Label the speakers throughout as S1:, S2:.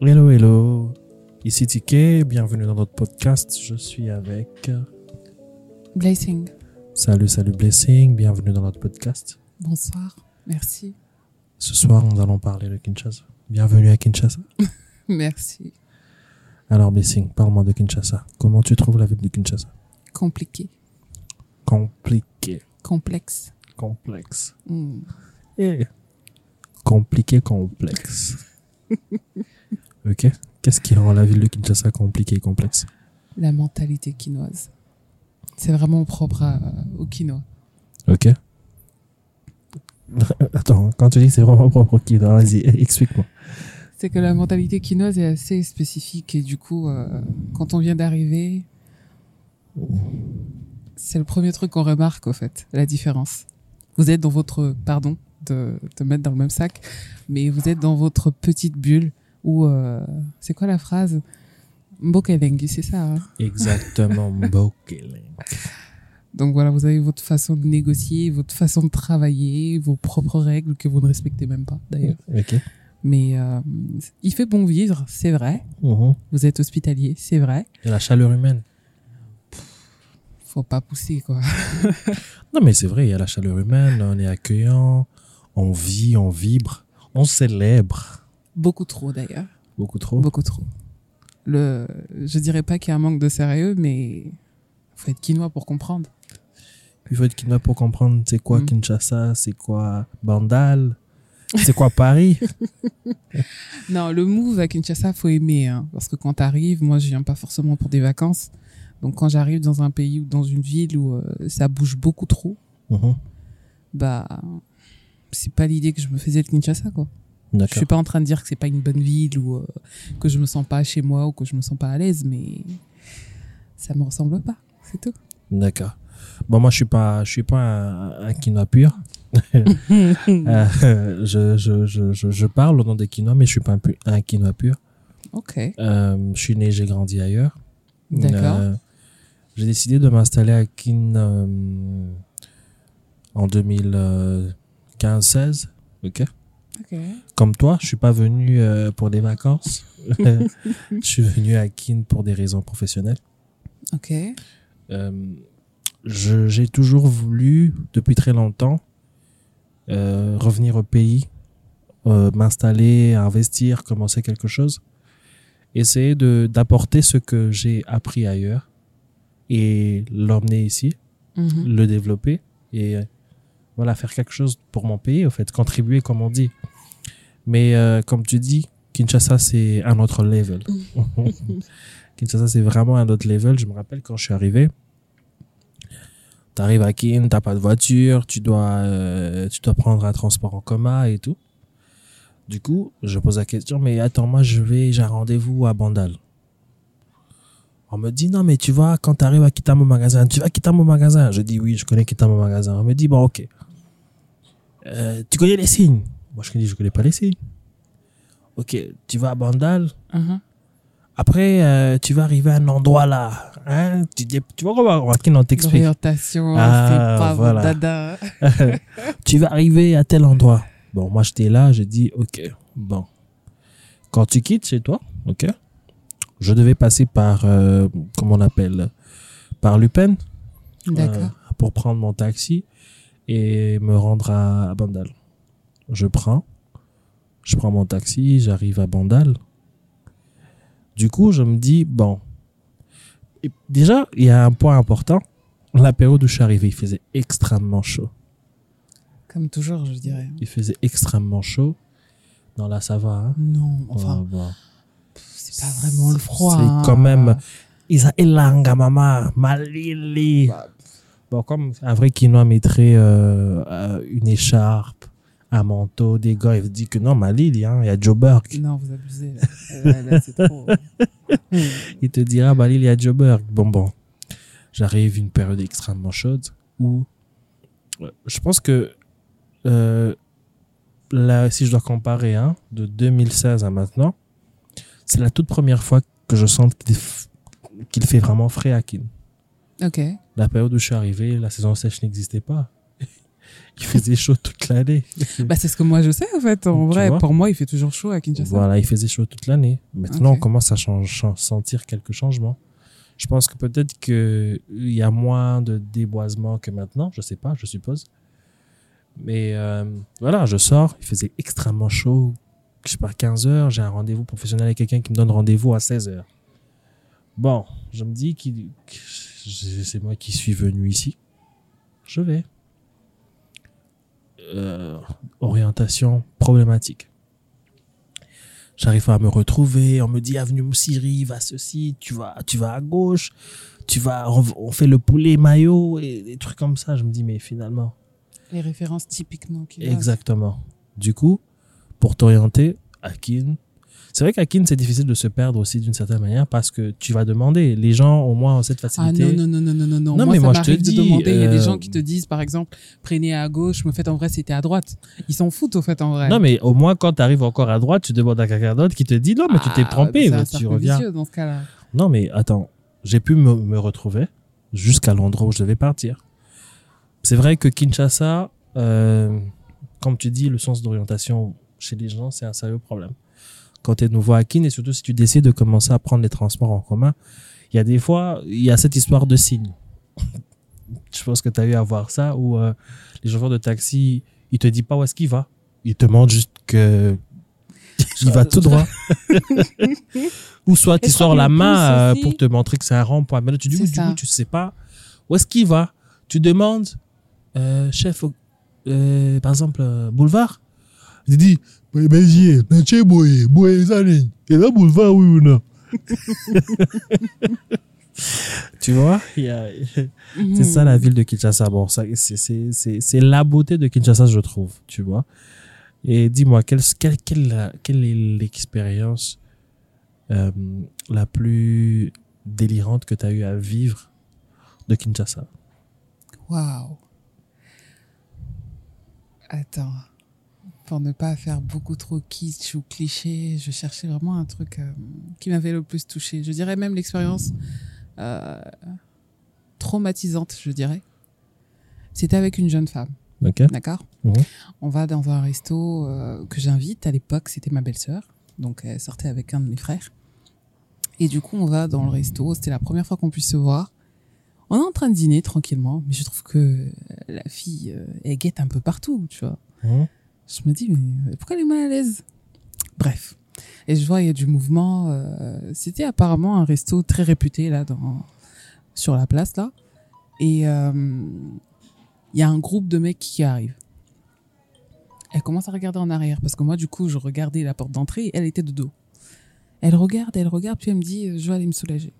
S1: Hello, hello. Ici Tike, bienvenue dans notre podcast. Je suis avec.
S2: Blessing.
S1: Salut, salut Blessing, bienvenue dans notre podcast.
S2: Bonsoir. Merci.
S1: Ce soir, nous allons parler de Kinshasa. Bienvenue à Kinshasa.
S2: Merci.
S1: Alors, Blessing, parle-moi de Kinshasa. Comment tu trouves la ville de Kinshasa?
S2: Compliqué.
S1: Compliqué.
S2: Complexe.
S1: Complexe.
S2: Hmm.
S1: Eh. Compliqué, complexe. ok. Qu'est-ce qui rend la ville de Kinshasa compliquée et complexe
S2: La mentalité quinoise. C'est vraiment propre à, au quinoa.
S1: Ok. Attends, quand tu dis que c'est vraiment propre au Kino, vas-y, explique-moi.
S2: C'est que la mentalité quinoise est assez spécifique et du coup, euh, quand on vient d'arriver, c'est le premier truc qu'on remarque au fait, la différence. Vous êtes dans votre, pardon de te mettre dans le même sac, mais vous êtes dans votre petite bulle où, euh, c'est quoi la phrase? Mbokelengi, c'est ça. hein?
S1: Exactement, Mbokeleng.
S2: Donc voilà, vous avez votre façon de négocier, votre façon de travailler, vos propres règles que vous ne respectez même pas d'ailleurs.
S1: Ok.
S2: Mais euh, il fait bon vivre, c'est vrai.
S1: Mhm.
S2: Vous êtes hospitalier, c'est vrai.
S1: Et la chaleur humaine.
S2: Faut pas pousser quoi.
S1: Non, mais c'est vrai, il y a la chaleur humaine, on est accueillant, on vit, on vibre, on célèbre.
S2: Beaucoup trop d'ailleurs.
S1: Beaucoup trop.
S2: Beaucoup trop. Le, je dirais pas qu'il y a un manque de sérieux, mais faut être quinois pour comprendre.
S1: Il faut être Kinois pour comprendre c'est quoi
S2: Mm.
S1: Kinshasa, c'est quoi Bandal, c'est quoi Paris?
S2: Non, le move à Kinshasa, faut aimer. Hein, parce que quand t'arrives, moi, je viens pas forcément pour des vacances. Donc quand j'arrive dans un pays ou dans une ville où euh, ça bouge beaucoup trop,
S1: Mhm.
S2: bah c'est pas l'idée que je me faisais de Kinshasa quoi. Je
S1: D'accord.
S2: suis pas en train de dire que c'est pas une bonne ville ou euh, que je me sens pas chez moi ou que je me sens pas à l'aise, mais ça me ressemble pas, c'est tout.
S1: D'accord. Bon, moi, je suis pas, je suis pas un, un quinoa pur. Euh, je, je, je, je, je parle au nom des quinoa, mais je suis pas un, pu- un quinoa pur.
S2: ok,
S1: Euh, je suis né, j'ai grandi ailleurs.
S2: d'accord.
S1: Euh, j'ai décidé de m'installer à Kin euh, en 2015-16. Ok. Comme toi, je suis pas venu euh, pour des vacances. je suis venu à Kin pour des raisons professionnelles.
S2: Ok.
S1: Euh, j'ai toujours voulu, depuis très longtemps, euh, revenir au pays, euh, m'installer, investir, commencer quelque chose, essayer de d'apporter ce que j'ai appris ailleurs et l'emmener ici,
S2: Mhm.
S1: le développer et voilà faire quelque chose pour mon pays, au fait, contribuer comme on dit. Mais euh, comme tu dis, Kinshasa c'est un autre level. Kinshasa c'est vraiment un autre level. Je me rappelle quand je suis arrivé, tu arrives à Kin, t'as pas de voiture, tu dois euh, tu dois prendre un transport en commun et tout. Du coup, je pose la question, mais attends, moi je vais, j'ai un rendez-vous à Bandal. On me dit, non, mais tu vois, quand tu arrives à quitter mon magasin, tu vas quitter mon magasin? Je dis, oui, je connais mon magasin. On me dit, bon, ok. Euh, tu connais les signes? Moi, je dis, je connais pas les signes. Ok, tu vas à Bandal.
S2: Mhm.
S1: Après, euh, tu vas arriver à un endroit là. Hein? Tu, dis, tu vois comment on t'explique
S2: L'orientation,
S1: Ah,
S2: c'est pas
S1: voilà.
S2: dada.
S1: tu vas arriver à tel endroit. Bon, moi, j'étais là, j'ai dit, ok, bon. Quand tu quittes chez toi, ok, je devais passer par, euh, comment on appelle, par Lupen
S2: D'accord.
S1: pour prendre mon taxi et me rendre à, à Bandal. Je prends, je prends mon taxi, j'arrive à Bandal. Du coup, je me dis, bon, Et déjà, il y a un point important. La période où je suis arrivé, il faisait extrêmement chaud.
S2: Comme toujours, je dirais.
S1: Il faisait extrêmement chaud. Non, là, ça va. Hein?
S2: Non, enfin, c'est pas vraiment le froid.
S1: C'est
S2: hein.
S1: quand même. Isa elanga mama malili.
S2: Bah,
S1: Bon, comme un vrai quinoa mettrait euh, euh, une écharpe, un manteau, des gars, il dit que non, Malili, hein, il y a Joe Burke.
S2: Non, vous abusez. Là, trop.
S1: Il te dira, Malili, il y a Joe Burke. Bon, bon. J'arrive une période extrêmement chaude où euh, je pense que euh, là, si je dois comparer hein, de 2016 à maintenant, c'est la toute première fois que je sens qu'il fait vraiment frais à Kin.
S2: Ok.
S1: La période où je suis arrivé, la saison sèche n'existait pas. il faisait chaud toute l'année.
S2: Bah, c'est ce que moi je sais en fait. En
S1: Tu
S2: vrai, pour moi, il fait toujours chaud à Kinshasa.
S1: Voilà, il faisait chaud toute l'année. Maintenant, on commence à change- chan- sentir quelques changements. Je pense que peut-être qu'il y a moins de déboisement que maintenant, je sais pas, je suppose. Mais euh, voilà, je sors, il faisait extrêmement chaud. Je sais pas, 15 heures, j'ai un rendez-vous professionnel avec quelqu'un qui me donne rendez-vous à 16 heures. Bon, je me dis qu'il- que c'est moi qui suis venu ici. Je vais. Euh, orientation problématique. J'arrive pas à me retrouver. On me dit avenue Moussiri, va ceci, tu vas, tu vas à gauche, tu vas, on, on fait le poulet maillot et des trucs comme ça. Je me dis mais finalement,
S2: Les références typiquement a.
S1: exactement. Du coup, pour t'orienter, Akin. C'est vrai qu'Akin c'est difficile de se perdre aussi d'une certaine manière parce que tu vas demander. Les gens au moins ont cette
S2: Ah
S1: facilité.
S2: non, non, non, non, non, non.
S1: Non,
S2: moi,
S1: mais
S2: ça
S1: moi, je te
S2: de
S1: dis,
S2: demander. Il y a des
S1: euh,
S2: gens qui te disent, par exemple, prenez à gauche, mais en fait, en vrai, c'était à droite. Ils s'en foutent, au fait, en vrai.
S1: Non, mais au moins quand tu arrives encore à droite, tu demandes à quelqu'un d'autre qui te dit non, mais tu t'es
S2: Ah,
S1: trompé,
S2: mais
S1: tu reviens.
S2: vicieux dans ce cas-là.
S1: Non, mais attends, j'ai pu me, me retrouver jusqu'à l'endroit où je devais partir. C'est vrai que Kinshasa, euh, comme tu dis, le sens d'orientation chez les gens, c'est un sérieux problème. Quand tu es nouveau à Kin, et surtout si tu décides de commencer à prendre les transports en commun, il y a des fois, il y a cette histoire de signes. je pense que tu as eu à voir ça, où euh, les chauffeurs de taxi, ils te disent pas où est-ce qu'il va. Ils te montrent juste que il va tout droit. Ou soit tu sors la main euh, pour te montrer que c'est un rond-point. Mais là, tu dis, du coup, tu sais pas où est-ce qu'il va. Tu demandes, euh, chef, euh, par exemple, boulevard. Il dit, Et là, boulevard, oui ou non? tu vois, a- c'est ça la ville de Kinshasa. Bon, ça, c'est, c'est, c'est, c'est la beauté de Kinshasa, je trouve, tu vois? Et dis-moi, quelle, quelle, quelle, quelle est l'expérience euh, la plus délirante que tu as eu à vivre de Kinshasa?
S2: Waouh. Attends. Pour ne pas faire beaucoup trop kitsch ou cliché, je cherchais vraiment un truc euh, qui m'avait le plus touché. Je dirais même l'expérience euh, traumatisante, je dirais. C'était avec une jeune femme,
S1: Ok.
S2: d'accord?
S1: Mhm.
S2: On va dans un resto euh, que j'invite. À l'époque, c'était ma belle-sœur. Donc, elle sortait avec un de mes frères. Et du coup, on va dans le resto. C'était la première fois qu'on puisse se voir. On est en train de dîner tranquillement, mais je trouve que la fille, elle guette un peu partout, tu vois.
S1: Mhm.
S2: Je me dis, mais pourquoi elle est mal à l'aise? Bref. Et je vois, il y a du mouvement. euh, C'était apparemment un resto très réputé, là, dans, sur la place, là. Et euh, il y a un groupe de mecs qui arrive. Elle commence à regarder en arrière, parce que moi, du coup, je regardais la porte d'entrée et elle était de dos. Elle regarde, elle regarde, puis elle me dit, je vais aller me soulager.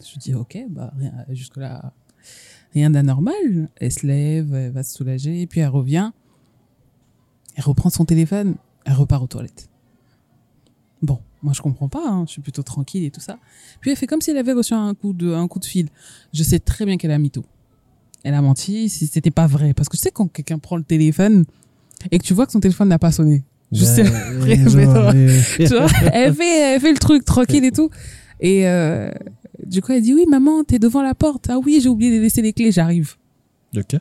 S2: Je dis, ok, bah, jusque-là, rien d'anormal. Elle se lève, elle va se soulager, puis elle revient. Elle reprend son téléphone, elle repart aux toilettes. Bon, moi je comprends pas, hein, je suis plutôt tranquille et tout ça. Puis elle fait comme si elle avait reçu un coup de, un coup de fil. Je sais très bien qu'elle a mytho. Elle a menti si c'était pas vrai. Parce que tu sais, quand quelqu'un prend le téléphone et que tu vois que son téléphone n'a pas sonné. Je sais,
S1: genre,
S2: tu vois, elle fait, elle fait le truc tranquille et tout. Et euh, du coup, elle dit oui, maman, t'es devant la porte. Ah oui, j'ai oublié de laisser les clés, j'arrive.
S1: Ok.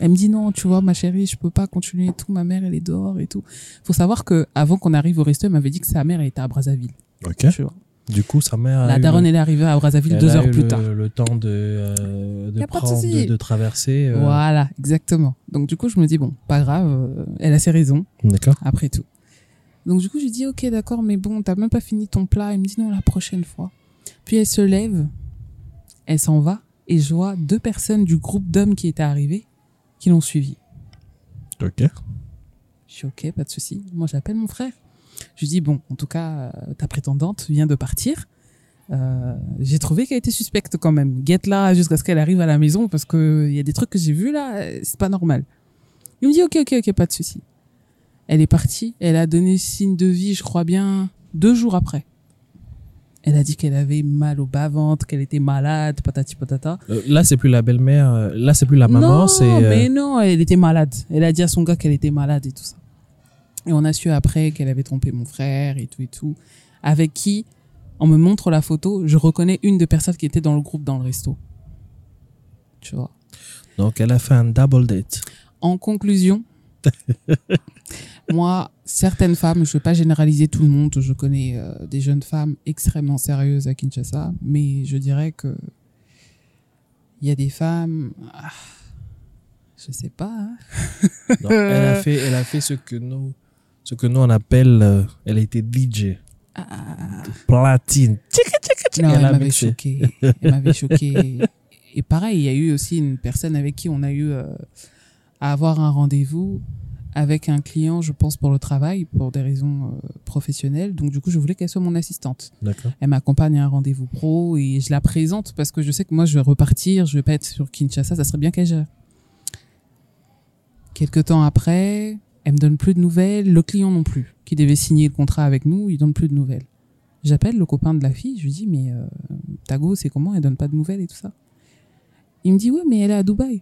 S2: Elle me dit non, tu vois, ma chérie, je peux pas continuer et tout. Ma mère, elle est dehors et tout. Faut savoir que avant qu'on arrive au resto, elle m'avait dit que sa mère était à Brazzaville.
S1: Ok.
S2: Tu vois.
S1: Du coup, sa mère.
S2: La daronne,
S1: le-
S2: elle est arrivée à Brazzaville
S1: elle
S2: deux
S1: a
S2: heures
S1: eu
S2: plus
S1: le,
S2: tard.
S1: Le temps de, euh, de prendre, de traverser. euh,
S2: Voilà, exactement. Donc du coup, je me dis bon, pas grave, euh, elle a ses raisons
S1: D'accord.
S2: après tout. Donc du coup, je lui dis ok, d'accord, mais bon, t'as même pas fini ton plat. Elle me dit non, la prochaine fois. Puis elle se lève, elle s'en va et je vois deux personnes du groupe d'hommes qui étaient arrivés qui l'ont suivie.
S1: Ok.
S2: Je suis ok, pas de souci. Moi, j'appelle mon frère. Je lui dis bon, en tout cas, euh, ta prétendante vient de partir. Euh, j'ai trouvé qu'elle était suspecte quand même. Guette là jusqu'à ce qu'elle arrive à la maison parce que il y a des trucs que j'ai vus là, euh, c'est pas normal. Il me dit ok, ok, ok, pas de souci. Elle est partie. Elle a donné signe de vie, je crois bien, deux jours après. Elle a dit qu'elle avait mal au bas-ventre, qu'elle était malade, patati patata.
S1: Euh, là, c'est plus la belle-mère. euh, Là, c'est plus la maman.
S2: Non,
S1: c'est. euh,
S2: mais non, elle était malade. Elle a dit à son gars qu'elle était malade et tout ça. Et on a su après qu'elle avait trompé mon frère et tout et tout. Avec qui, on me montre la photo, je reconnais une des personnes qui était dans le groupe dans le resto. Tu vois.
S1: Donc, elle a fait un double date.
S2: En conclusion, moi, certaines femmes, je ne vais pas généraliser tout le monde, je connais euh, des jeunes femmes extrêmement sérieuses à Kinshasa, mais je dirais que il y a des femmes, ah, je sais pas. hein.
S1: Elle, a fait, elle a fait ce que nous, ce que nous on appelle, euh, elle a été DJ.
S2: Ah,
S1: Platine.
S2: Non,
S1: Elle
S2: m'avait choqué. Elle m'avait choqué. Et pareil, il y a eu aussi une personne avec qui on a eu euh, à avoir un rendez-vous avec un client, je pense, pour le travail, pour des raisons euh, professionnelles. Donc, du coup, je voulais qu'elle soit mon assistante. Elle m'accompagne à un rendez-vous pro et je la présente parce que je sais que moi, je vais repartir, je vais pas être sur Kinshasa, ça serait bien qu'elle gère. Quelques temps après, elle me donne plus de nouvelles, le client non plus, qui devait signer le contrat avec nous, il donne plus de nouvelles. J'appelle le copain de la fille, je lui dis, mais euh, Tago, c'est comment? Elle donne pas de nouvelles et tout ça. Il me dit, ouais, mais elle est à Dubaï.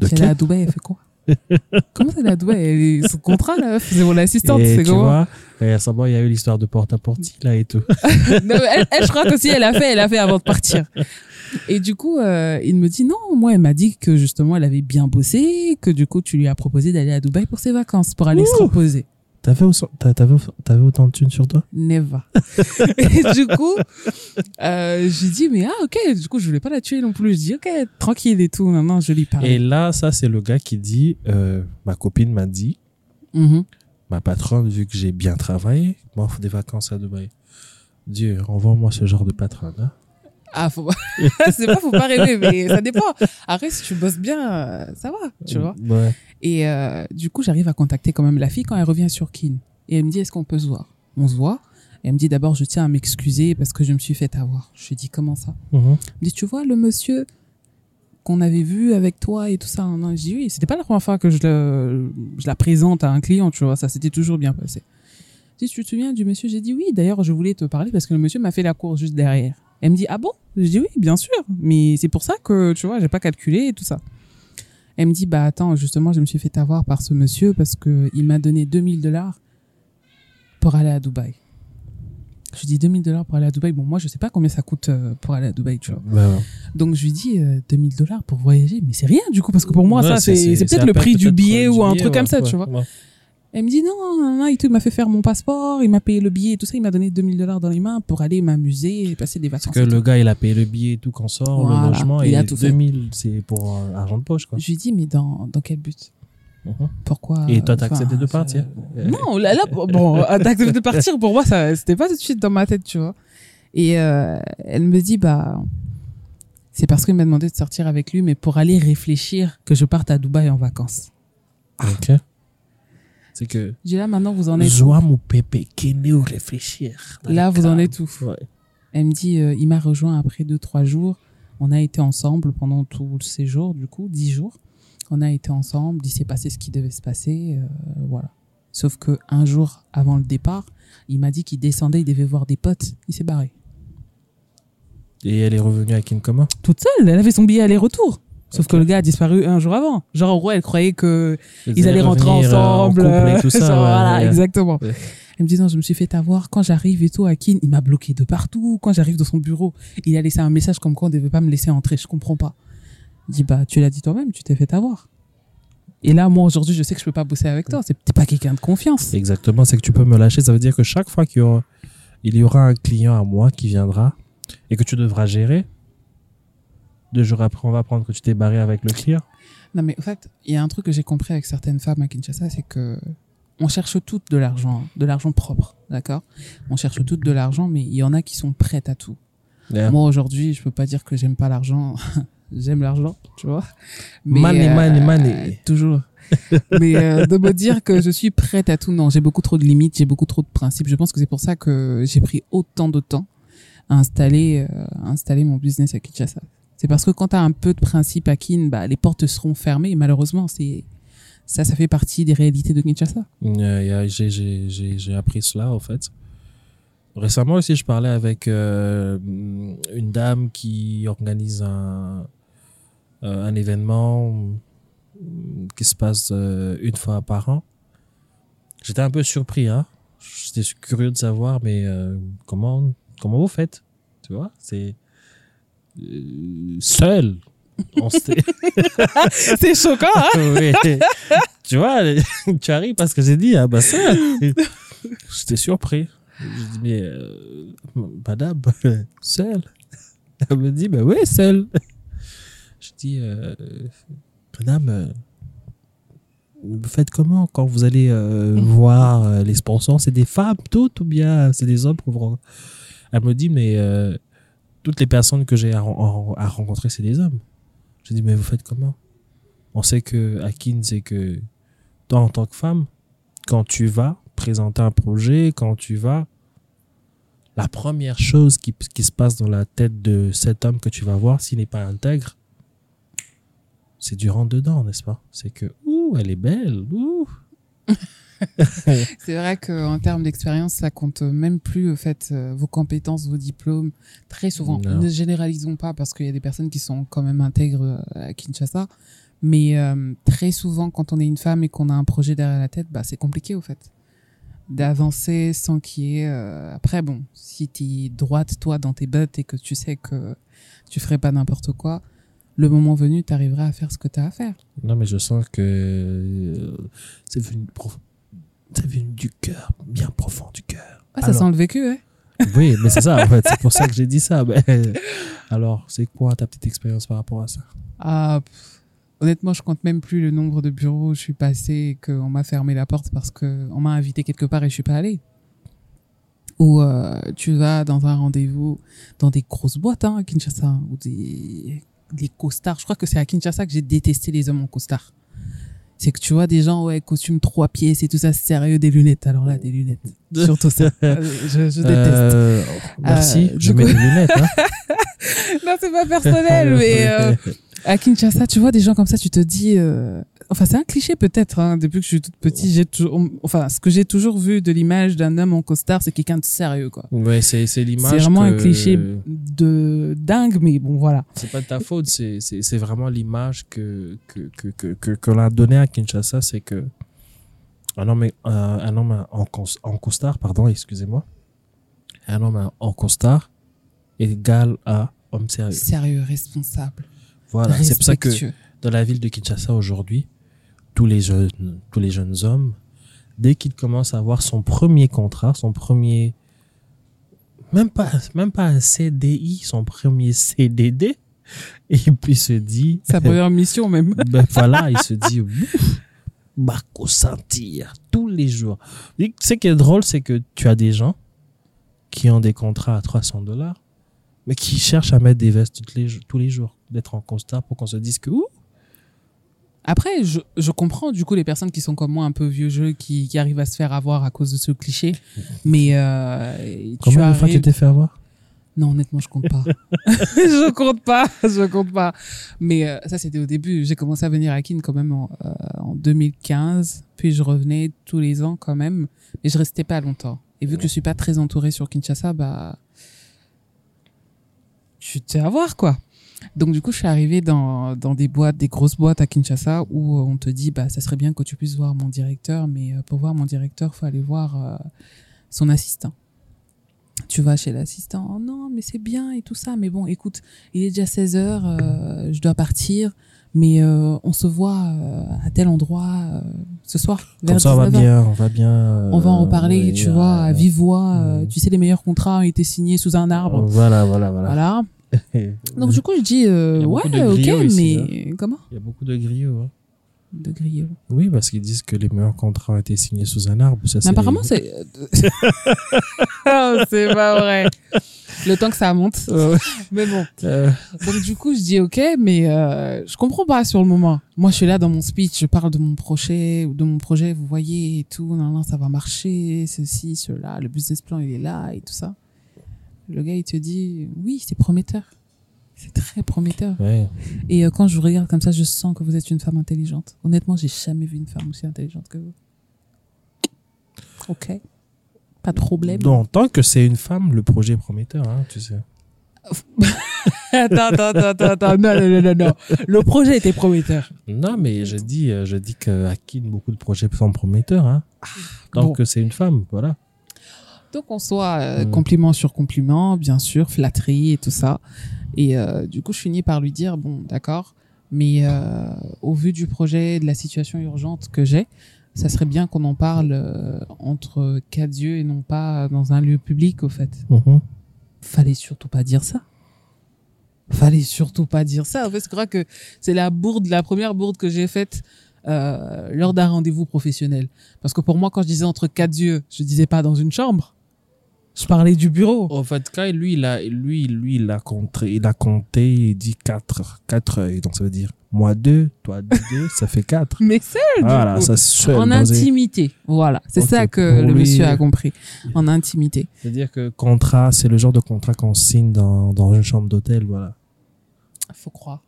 S1: De
S2: Si elle est à Dubaï, elle fait quoi? Comment elle à Elle est sous contrat, là? C'est mon assistante, c'est comment?
S1: récemment, il y a eu l'histoire de porte-à-porte là et tout.
S2: Non, elle, elle, je crois qu'aussi, elle a fait, elle a fait avant de partir. Et du coup, euh, il me dit non, moi, elle m'a dit que justement, elle avait bien bossé, que du coup, tu lui as proposé d'aller à Dubaï pour ses vacances, pour aller se reposer.
S1: T'avais, autant de thunes sur toi?
S2: Never. Et du coup, euh, j'ai dit, mais ah, ok, du coup, je voulais pas la tuer non plus. Je dis, ok, tranquille et tout, maintenant, je lui parle.
S1: Et là, ça, c'est le gars qui dit, euh, ma copine m'a dit,
S2: Mhm.
S1: ma patronne, vu que j'ai bien travaillé, m'offre des vacances à Dubaï. Dieu, envoie-moi ce genre de patronne. Hein.
S2: Ah, faut c'est pas, faut pas rêver, mais ça dépend. Après, si tu bosses bien, euh, ça va, tu vois.
S1: Ouais.
S2: Et euh, du coup, j'arrive à contacter quand même la fille quand elle revient sur Kin. Et elle me dit, est-ce qu'on peut se voir? On se voit. Et elle me dit, d'abord, je tiens à m'excuser parce que je me suis fait avoir. Je lui dis, comment ça?
S1: Mhm.
S2: Elle me dit, tu vois, le monsieur qu'on avait vu avec toi et tout ça? Non, je dis, oui, c'était pas la première fois que je, le, je la présente à un client, tu vois. Ça s'était toujours bien passé. Je dis, tu te souviens du monsieur? J'ai dit, oui, d'ailleurs, je voulais te parler parce que le monsieur m'a fait la course juste derrière. Elle me dit, ah bon? Je dis, oui, bien sûr. Mais c'est pour ça que, tu vois, j'ai pas calculé et tout ça. Elle me dit, bah attends, justement, je me suis fait avoir par ce monsieur parce que il m'a donné 2000 dollars pour aller à Dubaï. Je dis 2000 dollars pour aller à Dubaï? Bon, moi, je sais pas combien ça coûte euh, pour aller à Dubaï, tu vois.
S1: Bah ouais.
S2: Donc, je lui dis euh, 2000 dollars pour voyager. Mais c'est rien, du coup, parce que pour moi,
S1: Ouais,
S2: ça, c'est peut-être le prix du billet ou un truc comme ça, tu vois. Elle me dit non, non, non, et tout, il m'a fait faire mon passeport, il m'a payé le billet et tout ça, il m'a donné 2000 dollars dans les mains pour aller m'amuser et passer des
S1: Parce
S2: vacances.
S1: que
S2: et
S1: le
S2: tout.
S1: gars, il a payé le billet et tout qu'on sort,
S2: Voilà,
S1: le logement,
S2: il
S1: et
S2: a tout fait.
S1: 2000, c'est pour euh, argent de poche, quoi.
S2: Je lui dis, mais dans, dans quel but?
S1: Mhm.
S2: Pourquoi
S1: Et toi, t'as accepté de partir?
S2: Non, là, là, bon, euh, d'accepter de partir, pour moi, ça, c'était pas tout de suite dans ma tête, tu vois. Et euh, elle me dit, bah, c'est parce qu'il m'a demandé de sortir avec lui, mais pour aller réfléchir que je parte à Dubaï en vacances.
S1: Ok. C'est que,
S2: Je dis là, maintenant, vous en êtes
S1: mon pépé, au réfléchir.
S2: Là, vous en êtes
S1: Ouais.
S2: Elle me dit, euh, il m'a rejoint après deux, trois jours. On a été ensemble pendant tout le séjour, du coup, dix jours. On a été ensemble, il s'est passé ce qui devait se passer, euh, voilà. Sauf que un jour avant le départ, il m'a dit qu'il descendait, il devait voir des potes, il s'est barré.
S1: Et elle est revenue à Kinkoma
S2: Toute seule, elle avait son billet aller-retour. Sauf que le gars a disparu un jour avant. Genre, en gros, elle croyait que ils,
S1: allaient
S2: allaient rentrer
S1: euh, en
S2: ensemble.
S1: tout ça,
S2: Genre,
S1: ouais,
S2: voilà,
S1: ouais.
S2: exactement.
S1: Ouais.
S2: Elle me dit non, je me suis fait avoir. Quand j'arrive et tout à Kin, il m'a bloqué de partout. Quand j'arrive dans son bureau, il a laissé un message comme quoi on ne devait pas me laisser entrer. Je comprends pas. Je dis bah tu l'as dit toi-même, tu t'es fait avoir. Et là, moi aujourd'hui, je sais que je peux pas bosser avec toi. C'est pas quelqu'un de confiance.
S1: Exactement, c'est que tu peux me lâcher. Ça veut dire que chaque fois qu'il y aura, il y aura un client à moi qui viendra et que tu devras gérer, deux jours après, on va apprendre que tu t'es barré avec le client.
S2: Non mais en fait, il y a un truc que j'ai compris avec certaines femmes à Kinshasa, c'est que on cherche toutes de l'argent, hein, de l'argent propre, d'accord? On cherche toutes de l'argent, mais il y en a qui sont prêtes à tout.
S1: Yeah.
S2: Moi aujourd'hui, je peux pas dire que j'aime pas l'argent. j'aime l'argent, tu vois. Mais,
S1: Money,
S2: euh,
S1: money, money.
S2: Toujours. Mais euh, de me dire que je suis prête à tout, non, j'ai beaucoup trop de limites, j'ai beaucoup trop de principes. Je pense que c'est pour ça que j'ai pris autant de temps à installer, euh, à installer mon business à Kinshasa. C'est parce que quand tu as un peu de principe à Kin, bah, les portes seront fermées. Malheureusement, c'est ça, ça fait partie des réalités de Kinshasa.
S1: A- j'ai- appris cela, en fait. Récemment aussi, je parlais avec euh, une dame qui organise un, euh, un événement euh, qui se passe euh, une fois par an. J'étais un peu surpris, hein. J'étais curieux de savoir, mais comment, comment vous faites Tu vois? C'est seul
S2: C'est choquant, hein?
S1: Oui. tu vois, tu arrives parce que j'ai dit, ah bah ça. J'étais surpris. Je dis, mais euh, madame, seule. Elle me dit, bah oui, seule. Je dis, euh, madame, euh, vous faites comment quand vous allez euh, voir les sponsors? C'est des femmes toutes ou bien c'est des hommes que vous Elle me dit, mais toutes les personnes que j'ai à, ren- à rencontrer, c'est des hommes. Je dis, mais vous faites comment? On sait que Akin, c'est que toi, en tant que femme, quand tu vas présenter un projet, quand tu vas, la première chose qui, se passe dans la tête de cet homme que tu vas voir, s'il n'est pas intègre, c'est du rentre dedans, n'est-ce pas? C'est que, ouh, elle est belle, ouh.
S2: C'est vrai qu'en termes d'expérience, ça compte même plus, au fait, euh, vos compétences, vos diplômes. Très souvent,
S1: Non.
S2: ne généralisons pas parce qu'il y a des personnes qui sont quand même intègres euh, à Kinshasa. Mais euh, très souvent, quand on est une femme et qu'on a un projet derrière la tête, bah, c'est compliqué, au fait. D'avancer sans qu'il y ait... euh, Après, bon, si tu es droite, toi, dans tes bottes et que tu sais que tu ferais pas n'importe quoi, le moment venu, tu arriveras à faire ce que tu as à faire.
S1: Non, mais je sens que c'est venu, prof- c'est venu du cœur, bien profond du cœur.
S2: Ah, ça
S1: Alors-
S2: sent le vécu, ouais.
S1: Oui, mais c'est ça, en fait. C'est pour ça que j'ai dit ça. Mais, alors, c'est quoi ta petite expérience par rapport à ça?
S2: Ah, pff, honnêtement, je compte même plus le nombre de bureaux où je suis passé et qu'on m'a fermé la porte parce que on m'a invité quelque part et je suis pas allée. Ou euh, tu vas dans un rendez-vous dans des grosses boîtes hein, à Kinshasa ou des des costards. Je crois que c'est à Kinshasa que j'ai détesté les hommes en costard. C'est que tu vois des gens ouais costume trois pièces et tout ça sérieux des lunettes. Alors là des lunettes. Surtout ça. Euh, je, je déteste.
S1: Euh, merci,
S2: Euh,
S1: je mets
S2: coup-
S1: des lunettes. Hein.
S2: Non c'est pas personnel mais euh, à Kinshasa, tu vois des gens comme ça, tu te dis, euh, enfin c'est un cliché peut-être. Hein, depuis que je suis toute petite, j'ai toujours, enfin ce que j'ai toujours vu de l'image d'un homme en costard, c'est quelqu'un de sérieux quoi.
S1: Ouais, c'est c'est l'image.
S2: C'est vraiment un cliché de dingue, mais bon voilà.
S1: C'est pas de ta faute, c'est c'est- c'est vraiment l'image que que que que que, que l'on a donnée à Kinshasa, c'est que un homme est- un, un homme en en costard, pardon, excusez-moi, un homme en costard égal à homme sérieux.
S2: Sérieux, responsable,
S1: Voilà, c'est pour ça que dans la ville de Kinshasa aujourd'hui, tous les jeunes, tous les jeunes hommes, dès qu'ils commencent à avoir son premier contrat, son premier, même pas, même pas un CDI, son premier CDD, et puis se dit,
S2: Sa première mission même.
S1: ben voilà, il se dit, ouf, Marco sentir tous les jours. Ce qui est drôle, c'est que tu as des gens qui ont des contrats à 300 dollars, mais qui cherchent à mettre des vestes toutes les, tous les jours, d'être en constat pour qu'on se dise que, ouh,
S2: Après, je, je comprends du coup les personnes qui sont comme moi un peu vieux jeu, qui, qui arrivent à se faire avoir à cause de ce cliché. Mais euh, tu
S1: Combien de fois tu
S2: arrives-
S1: t'es fait avoir?
S2: Non, honnêtement, je compte pas. je compte pas, je compte pas. Mais euh, ça, c'était au début. J'ai commencé à venir à Kin quand même en, euh, en 2015. Puis je revenais tous les ans quand même. Mais je restais pas longtemps. Et vu que je suis pas très entourée sur Kinshasa, bah, tu te fais avoir, quoi. Donc, du coup, je suis arrivée dans, dans des boîtes, des grosses boîtes à Kinshasa où euh, on te dit, bah, ça serait bien que tu puisses voir mon directeur. Mais euh, pour voir mon directeur, faut aller voir euh, son assistant tu vas chez l'assistant, oh non, mais c'est bien et tout ça, mais bon, écoute, il est déjà 16 heures, euh, je dois partir, mais euh, on se voit euh, à tel endroit euh, ce soir, vers
S1: Comme ça, on va
S2: 19 heures.
S1: bien, on va bien.
S2: On va en reparler,
S1: ouais,
S2: tu vois, à vive voix. Tu sais, les meilleurs contrats ont été signés sous un arbre.
S1: Voilà, voilà, voilà.
S2: Voilà. Donc, du coup, je dis, euh, ouais, ok,
S1: ici,
S2: mais comment
S1: Il y a beaucoup de griots. hein.
S2: De griots.
S1: Oui, parce qu'ils disent que les meilleurs contrats ont été signés sous un arbre. Ça,
S2: Mais apparemment, c'est. Oh, c'est pas vrai. Le temps que ça monte.
S1: Euh,
S2: Mais bon.
S1: euh,
S2: Donc du coup, je dis ok, mais euh, je comprends pas sur le moment. Moi, je suis là dans mon speech, je parle de mon projet de mon projet, vous voyez et tout, non, non, ça va marcher, ceci, cela, le business plan il est là et tout ça. Le gars il te dit oui, c'est prometteur, c'est très prometteur.
S1: ouais.
S2: Et euh, quand je vous regarde comme ça, je sens que vous êtes une femme intelligente. Honnêtement, j'ai jamais vu une femme aussi intelligente que vous. Ok, pas de problème.
S1: Donc, tant que c'est une femme, le projet est prometteur, hein, tu sais.
S2: attends, attends, attends, attends, non, non, non, non, non. Le projet était prometteur.
S1: Non, mais je dis, euh, je dis qu'à qui beaucoup de projets sont prometteurs, hein. Tant
S2: bon.
S1: que c'est une femme, voilà.
S2: Donc on soit euh,
S1: Mm.
S2: compliment sur compliment, bien sûr, flatterie et tout ça. Et euh, du coup, je finis par lui dire bon, d'accord, mais euh, au vu du projet, de la situation urgente que j'ai, ça serait bien qu'on en parle euh, entre quatre yeux et non pas dans un lieu public, au fait.
S1: Mhm.
S2: Fallait surtout pas dire ça. Fallait surtout pas dire ça. En fait, je crois que c'est la bourde, la première bourde que j'ai faite euh, lors d'un rendez-vous professionnel. Parce que pour moi, quand je disais entre quatre yeux, je disais pas dans une chambre. Je parlais du bureau.
S1: En fait, Kai, lui, il a, lui, lui, il a compté, il a compté, il dit 4, 4 œils. Donc, ça veut dire, moi 2, toi 2, ça fait 4.
S2: Mais seul, du
S1: Voilà, ça seul.
S2: en intimité. Voilà, c'est ça que
S1: pour
S2: le
S1: lui-
S2: monsieur a compris. En intimité.
S1: C'est-à-dire que contrat, c'est le genre de contrat qu'on signe dans, dans une chambre d'hôtel, voilà.
S2: Faut croire.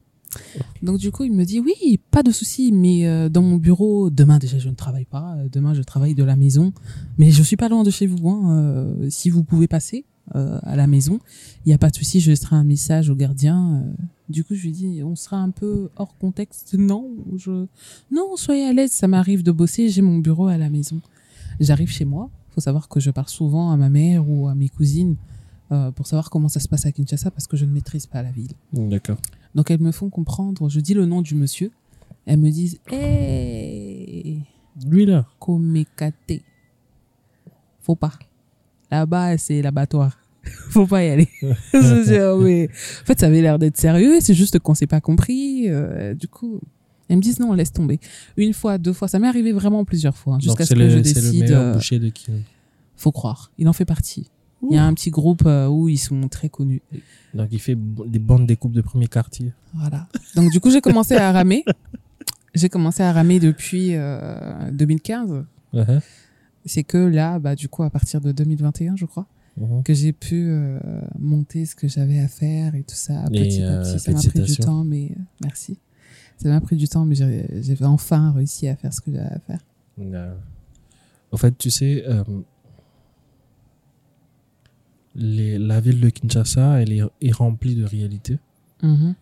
S2: Donc du coup, il me dit oui, pas de souci, mais euh, dans mon bureau, demain déjà je ne travaille pas, euh, demain je travaille de la maison, mais je suis pas loin de chez vous. Hein, euh, si vous pouvez passer à la maison, il y a pas de souci, je laisserai un message au gardien. Du coup, je lui dis on sera un peu hors contexte, non Je non, soyez à l'aise, ça m'arrive de bosser, j'ai mon bureau à la maison. J'arrive chez moi, faut savoir que je parle souvent à ma mère ou à mes cousines pour savoir comment ça se passe à Kinshasa parce que je ne maîtrise pas la ville.
S1: D'accord.
S2: Donc elles me font comprendre, je dis le nom du monsieur, elles me disent Hey,
S1: Lui, là.
S2: Komekate. Faut pas. Là-bas, c'est l'abattoir. Faut pas y aller. je dis, Ah ouais. En fait, ça avait l'air d'être sérieux, c'est juste qu'on s'est pas compris. euh, du coup, elles me disent non, laisse tomber. Une fois, deux fois, ça m'est arrivé vraiment plusieurs fois, hein, jusqu'à ce que
S1: le,
S2: je
S1: c'est le
S2: décide.
S1: meilleur
S2: euh,
S1: boucher de qui
S2: faut croire, il en fait partie. Il y a un petit groupe euh, où ils sont très connus.
S1: Donc, il fait des bandes découpes de premier quartier.
S2: Voilà. Donc du coup, j'ai commencé à ramer. J'ai commencé à ramer depuis euh, 2015.
S1: Uh-huh.
S2: C'est que là, bah, du coup, à partir de 2021, je crois,
S1: Mhm.
S2: que j'ai pu euh, monter ce que j'avais à faire et tout ça
S1: Et,
S2: petit à
S1: euh,
S2: petit. Ça m'a pris du temps, mais euh, merci. Ça m'a pris du temps, mais j'ai j'ai enfin réussi à faire ce que j'avais à faire.
S1: Euh, En fait, tu sais, euh, les, la ville de Kinshasa, elle est, est remplie de réalité.
S2: Mhm.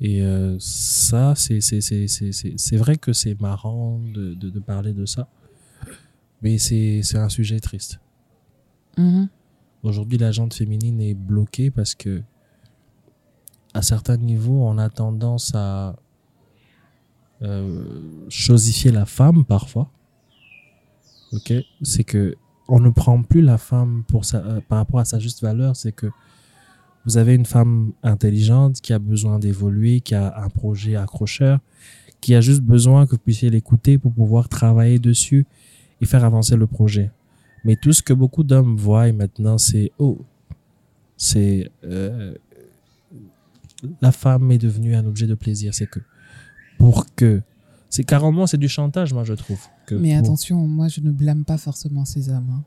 S1: Et euh, ça, c'est vrai que c'est marrant de, de, de parler de ça. Mais c'est c'est un sujet triste.
S2: Mhm.
S1: Aujourd'hui, la gente féminine est bloquée parce que, à certains niveaux, on a tendance à euh, chosifier la femme parfois. Ok, c'est que on ne prend plus la femme pour sa, euh, par rapport à sa juste valeur. C'est que vous avez une femme intelligente qui a besoin d'évoluer, qui a un projet accrocheur, qui a juste besoin que vous puissiez l'écouter pour pouvoir travailler dessus et faire avancer le projet. Mais tout ce que beaucoup d'hommes voient maintenant, c'est oh, c'est euh, la femme est devenue un objet de plaisir. C'est que pour que c'est carrément c'est du chantage, moi je trouve. Que
S2: Mais attention, moi, je ne blâme pas forcément ces hommes. hein.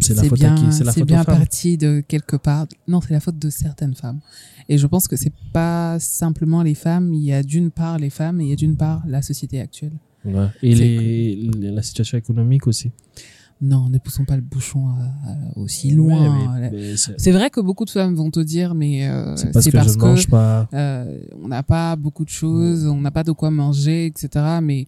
S1: c'est la faute
S2: bien,
S1: à qui? C'est la faute
S2: bien
S1: aux femmes?
S2: parti de quelque part. Non, c'est la faute de certaines femmes. Et je pense que c'est pas simplement les femmes. Il y a d'une part les femmes et il y a d'une part la société actuelle.
S1: Ouais. Et les- la situation économique aussi.
S2: Non, ne poussons pas le bouchon à- à- aussi loin.
S1: Ouais, mais- mais c'est
S2: vrai que beaucoup de femmes vont te dire, mais euh,
S1: c'est parce que ne mange pas.
S2: euh, on n'a pas beaucoup de choses, on n'a pas de quoi manger, etc. Mais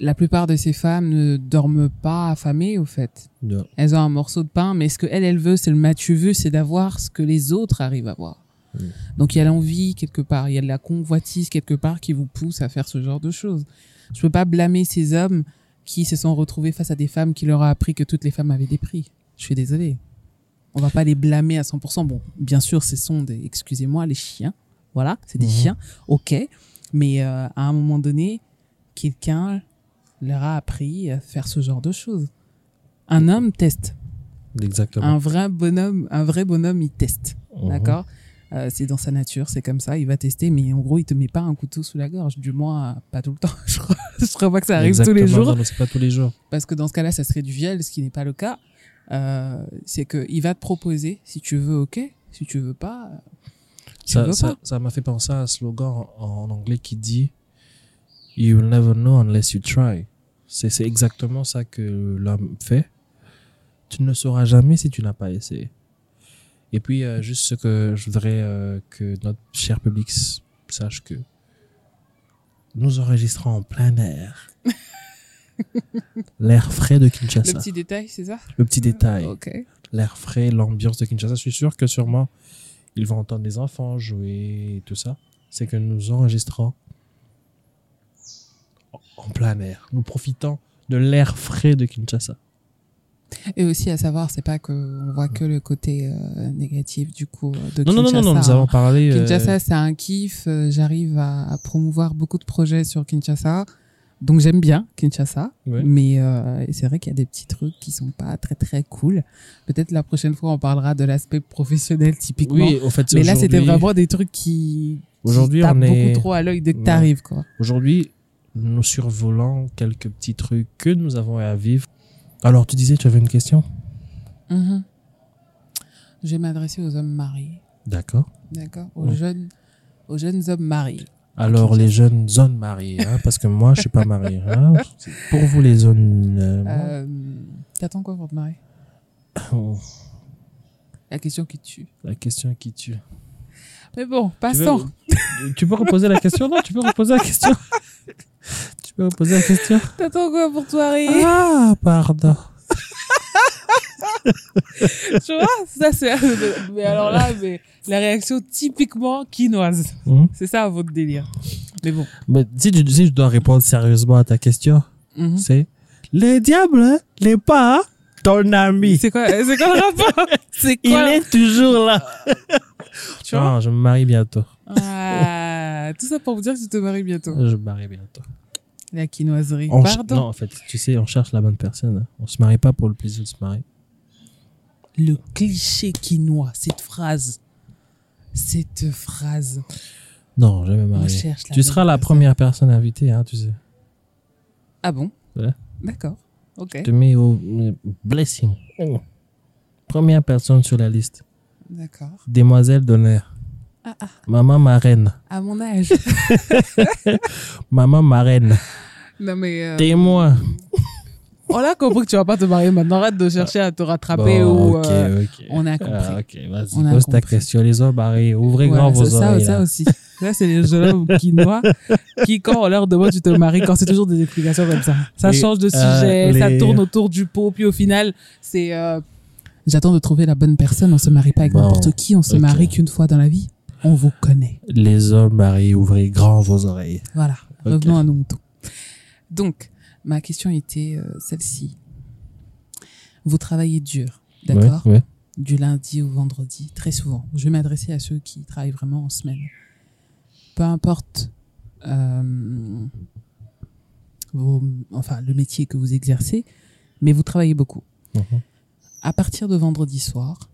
S2: la plupart de ces femmes ne dorment pas affamées, au fait.
S1: Non.
S2: Elles ont un morceau de pain, mais ce que elle, elle veut, c'est le matu vu, c'est d'avoir ce que les autres arrivent à avoir.
S1: Mm.
S2: Donc il y a l'envie quelque part, il y a de la convoitise quelque part qui vous pousse à faire ce genre de choses. Je peux pas blâmer ces hommes qui se sont retrouvés face à des femmes qui leur a appris que toutes les femmes avaient des prix. Je suis désolée. On va pas les blâmer à 100%. Bon, bien sûr, ce sont des, excusez-moi, les chiens. Voilà, c'est des
S1: Mhm.
S2: chiens. Ok. Mais euh, à un moment donné, quelqu'un leur a appris à faire ce genre de choses. Un homme teste.
S1: Exactement.
S2: Un vrai bonhomme, un vrai bonhomme, il teste.
S1: Mhm.
S2: D'accord? Euh, C'est dans sa nature, c'est comme ça, il va tester, mais en gros, il te met pas un couteau sous la gorge. Du moins, pas tout le temps. Je crois, je crois pas que ça arrive tous les jours.
S1: Non, c'est pas tous les jours.
S2: Parce que dans ce cas-là, ça serait du viol, ce qui n'est pas le cas. Euh, c'est qu'il va te proposer, si tu veux, ok. Si tu veux pas, tu
S1: Ça,
S2: veux
S1: ça,
S2: pas.
S1: ça m'a fait penser à un slogan en, en anglais qui dit You will never know unless you try. C'est c'est exactement ça que l'homme fait. Tu ne sauras jamais si tu n'as pas essayé. Et puis, euh, juste ce que je voudrais euh, que notre cher public sache que nous enregistrons en plein air. L'air frais de Kinshasa.
S2: Le petit détail, c'est ça?
S1: Le petit détail l'air frais, l'ambiance de Kinshasa. Je suis sûr que sûrement, ils vont entendre les enfants jouer et tout ça, c'est que nous enregistrons en plein air. Nous profitons de l'air frais de Kinshasa.
S2: Et aussi à savoir, c'est pas qu'on voit que le côté euh, négatif du coup de
S1: Non, non, non,
S2: Kinshasa.
S1: non, non, nous
S2: hein.
S1: avons parlé. euh,
S2: Kinshasa, c'est un kiff. Euh, J'arrive à, à promouvoir beaucoup de projets sur Kinshasa. Donc j'aime bien Kinshasa.
S1: Ouais.
S2: Mais euh, c'est vrai qu'il y a des petits trucs qui sont pas très très cool. Peut-être la prochaine fois, on parlera de l'aspect professionnel typiquement.
S1: oui, au fait,
S2: mais là, c'était vraiment des trucs qui,
S1: Aujourd'hui, on est-
S2: beaucoup trop à l'œil dès que
S1: Ouais.
S2: t'arrives, quoi.
S1: Aujourd'hui, nous survolons quelques petits trucs que nous avons à vivre. Alors, tu disais, tu avais une question
S2: Mhm. Je vais m'adresser aux hommes mariés.
S1: D'accord.
S2: D'accord Aux
S1: Ouais.
S2: jeunes, aux jeunes hommes mariés.
S1: Alors, les jeunes zones mariées, hein, parce que moi, je suis pas marié. hein. Pour vous, les zones. euh,
S2: Euh, T'attends quoi pour te marier
S1: oh,
S2: La question qui tue.
S1: la question qui tue.
S2: Mais bon,
S1: Tu,
S2: passons.
S1: veux- tu peux reposer la question? Non, tu peux reposer la question. tu peux reposer la question?
S2: T'attends quoi pour te marier
S1: Ah, pardon.
S2: Tu vois Ça, c'est. Mais alors là, mais la réaction typiquement quinoise.
S1: Hmm.
S2: C'est ça votre délire. Mais bon.
S1: Mais si, si je dois répondre sérieusement à ta question,
S2: Mhm.
S1: c'est les diables, hein, les pas, hein, ton ami.
S2: C'est quoi, c'est quoi le rapport? C'est
S1: Il
S2: quoi?
S1: est toujours là.
S2: Tu vois?
S1: Ah, je me marie bientôt.
S2: Ah, Tout ça pour vous dire que tu te maries bientôt.
S1: Je me marie bientôt.
S2: La quinoiserie.
S1: On
S2: Pardon?
S1: non, en fait, tu sais, on cherche la bonne personne. hein. On se marie pas pour le plaisir de se marier.
S2: Le cliché quinois, cette phrase. Cette phrase.
S1: Non, jamais marié. Tu seras la
S2: personne.
S1: première personne invitée, hein, tu sais.
S2: Ah bon?
S1: Ouais.
S2: D'accord. Ok.
S1: Je te mets au euh, blessing. Oh. Première personne sur la liste.
S2: D'accord.
S1: Demoiselle d'honneur.
S2: Ah, ah.
S1: Maman marraine.
S2: À mon âge.
S1: Maman marraine.
S2: non mais. euh,
S1: Témoin.
S2: On a compris que tu vas pas te marier maintenant. Arrête de chercher à te rattraper
S1: Bon,
S2: ou.
S1: ok,
S2: euh,
S1: ok.
S2: on a compris.
S1: Ah, ok, vas-y,
S2: On a
S1: pose ta
S2: compris.
S1: question. Les hommes mariés, ouvrez
S2: Ouais,
S1: grand vos
S2: ça,
S1: oreilles.
S2: ça
S1: là.
S2: aussi. Ça, c'est les jeunes hommes quinois qui, quand on leur demande tu te maries, quand c'est toujours des explications comme ça. Ça change de
S1: euh,
S2: sujet, ça tourne autour du pot, puis au final, c'est. euh, J'attends de trouver la bonne personne. On se marie pas avec
S1: Bon,
S2: n'importe qui. On se marie qu'une fois dans la vie. On vous connaît.
S1: Les hommes mariés, ouvrez grand vos oreilles.
S2: Voilà. Revenons à nos moutons. Donc, ma question était euh, celle-ci. Vous travaillez dur, d'accord
S1: Ouais, ouais.
S2: Du lundi au vendredi, très souvent. Je vais m'adresser à ceux qui travaillent vraiment en semaine. Peu importe euh, vos- enfin, le métier que vous exercez, mais vous travaillez beaucoup.
S1: Mhm.
S2: À partir de vendredi soir,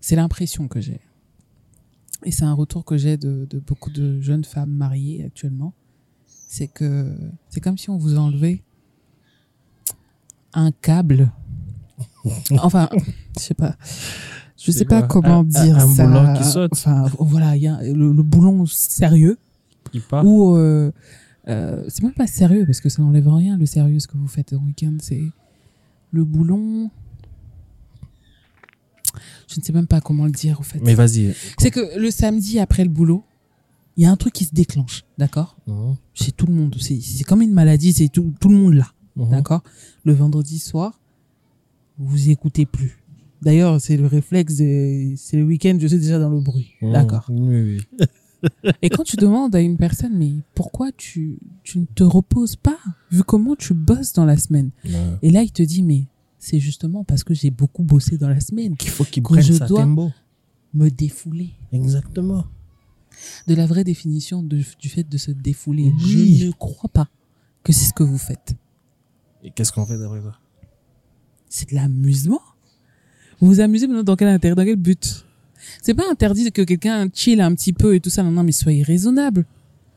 S2: c'est l'impression que j'ai. Et c'est un retour que j'ai de, de beaucoup de jeunes femmes mariées actuellement. C'est que c'est comme si on vous enlevait un câble. Enfin, je sais pas. Je sais pas comment
S1: Un- un-
S2: dire
S1: un
S2: ça.
S1: boulon qui saute
S2: Enfin, voilà, il y a le, le boulon sérieux
S1: Il part.
S2: ou euh, euh, c'est même pas sérieux parce que ça n'enlève rien le sérieux ce que vous faites au week-end c'est le boulon je ne sais même pas comment le dire au fait
S1: Mais vas-y.
S2: c'est que le samedi après le boulot il y a un truc qui se déclenche d'accord?
S1: Mhm.
S2: chez tout le monde c'est c'est comme une maladie c'est tout, tout le monde là
S1: Mhm.
S2: d'accord? Le vendredi soir vous écoutez plus d'ailleurs c'est le réflexe de c'est le week-end je suis déjà dans le bruit
S1: Mhm.
S2: d'accord
S1: Oui, oui.
S2: et quand tu demandes à une personne, mais pourquoi tu, tu ne te reposes pas, vu comment tu bosses dans la semaine?
S1: Ouais.
S2: Et là, il te dit, mais c'est justement parce que j'ai beaucoup bossé dans la semaine
S1: Qu'il faut qu'il prenne
S2: je
S1: sa
S2: dois- me défouler.
S1: Exactement.
S2: De la vraie définition de- du fait de se défouler.
S1: Oui.
S2: Je ne crois pas que c'est ce que vous faites.
S1: Et qu'est-ce qu'on fait d'après toi
S2: C'est de l'amusement. Vous vous amusez mais dans quel intérêt, dans quel but C'est pas interdit que quelqu'un chill un petit peu et tout ça, non, non, mais soyez raisonnable.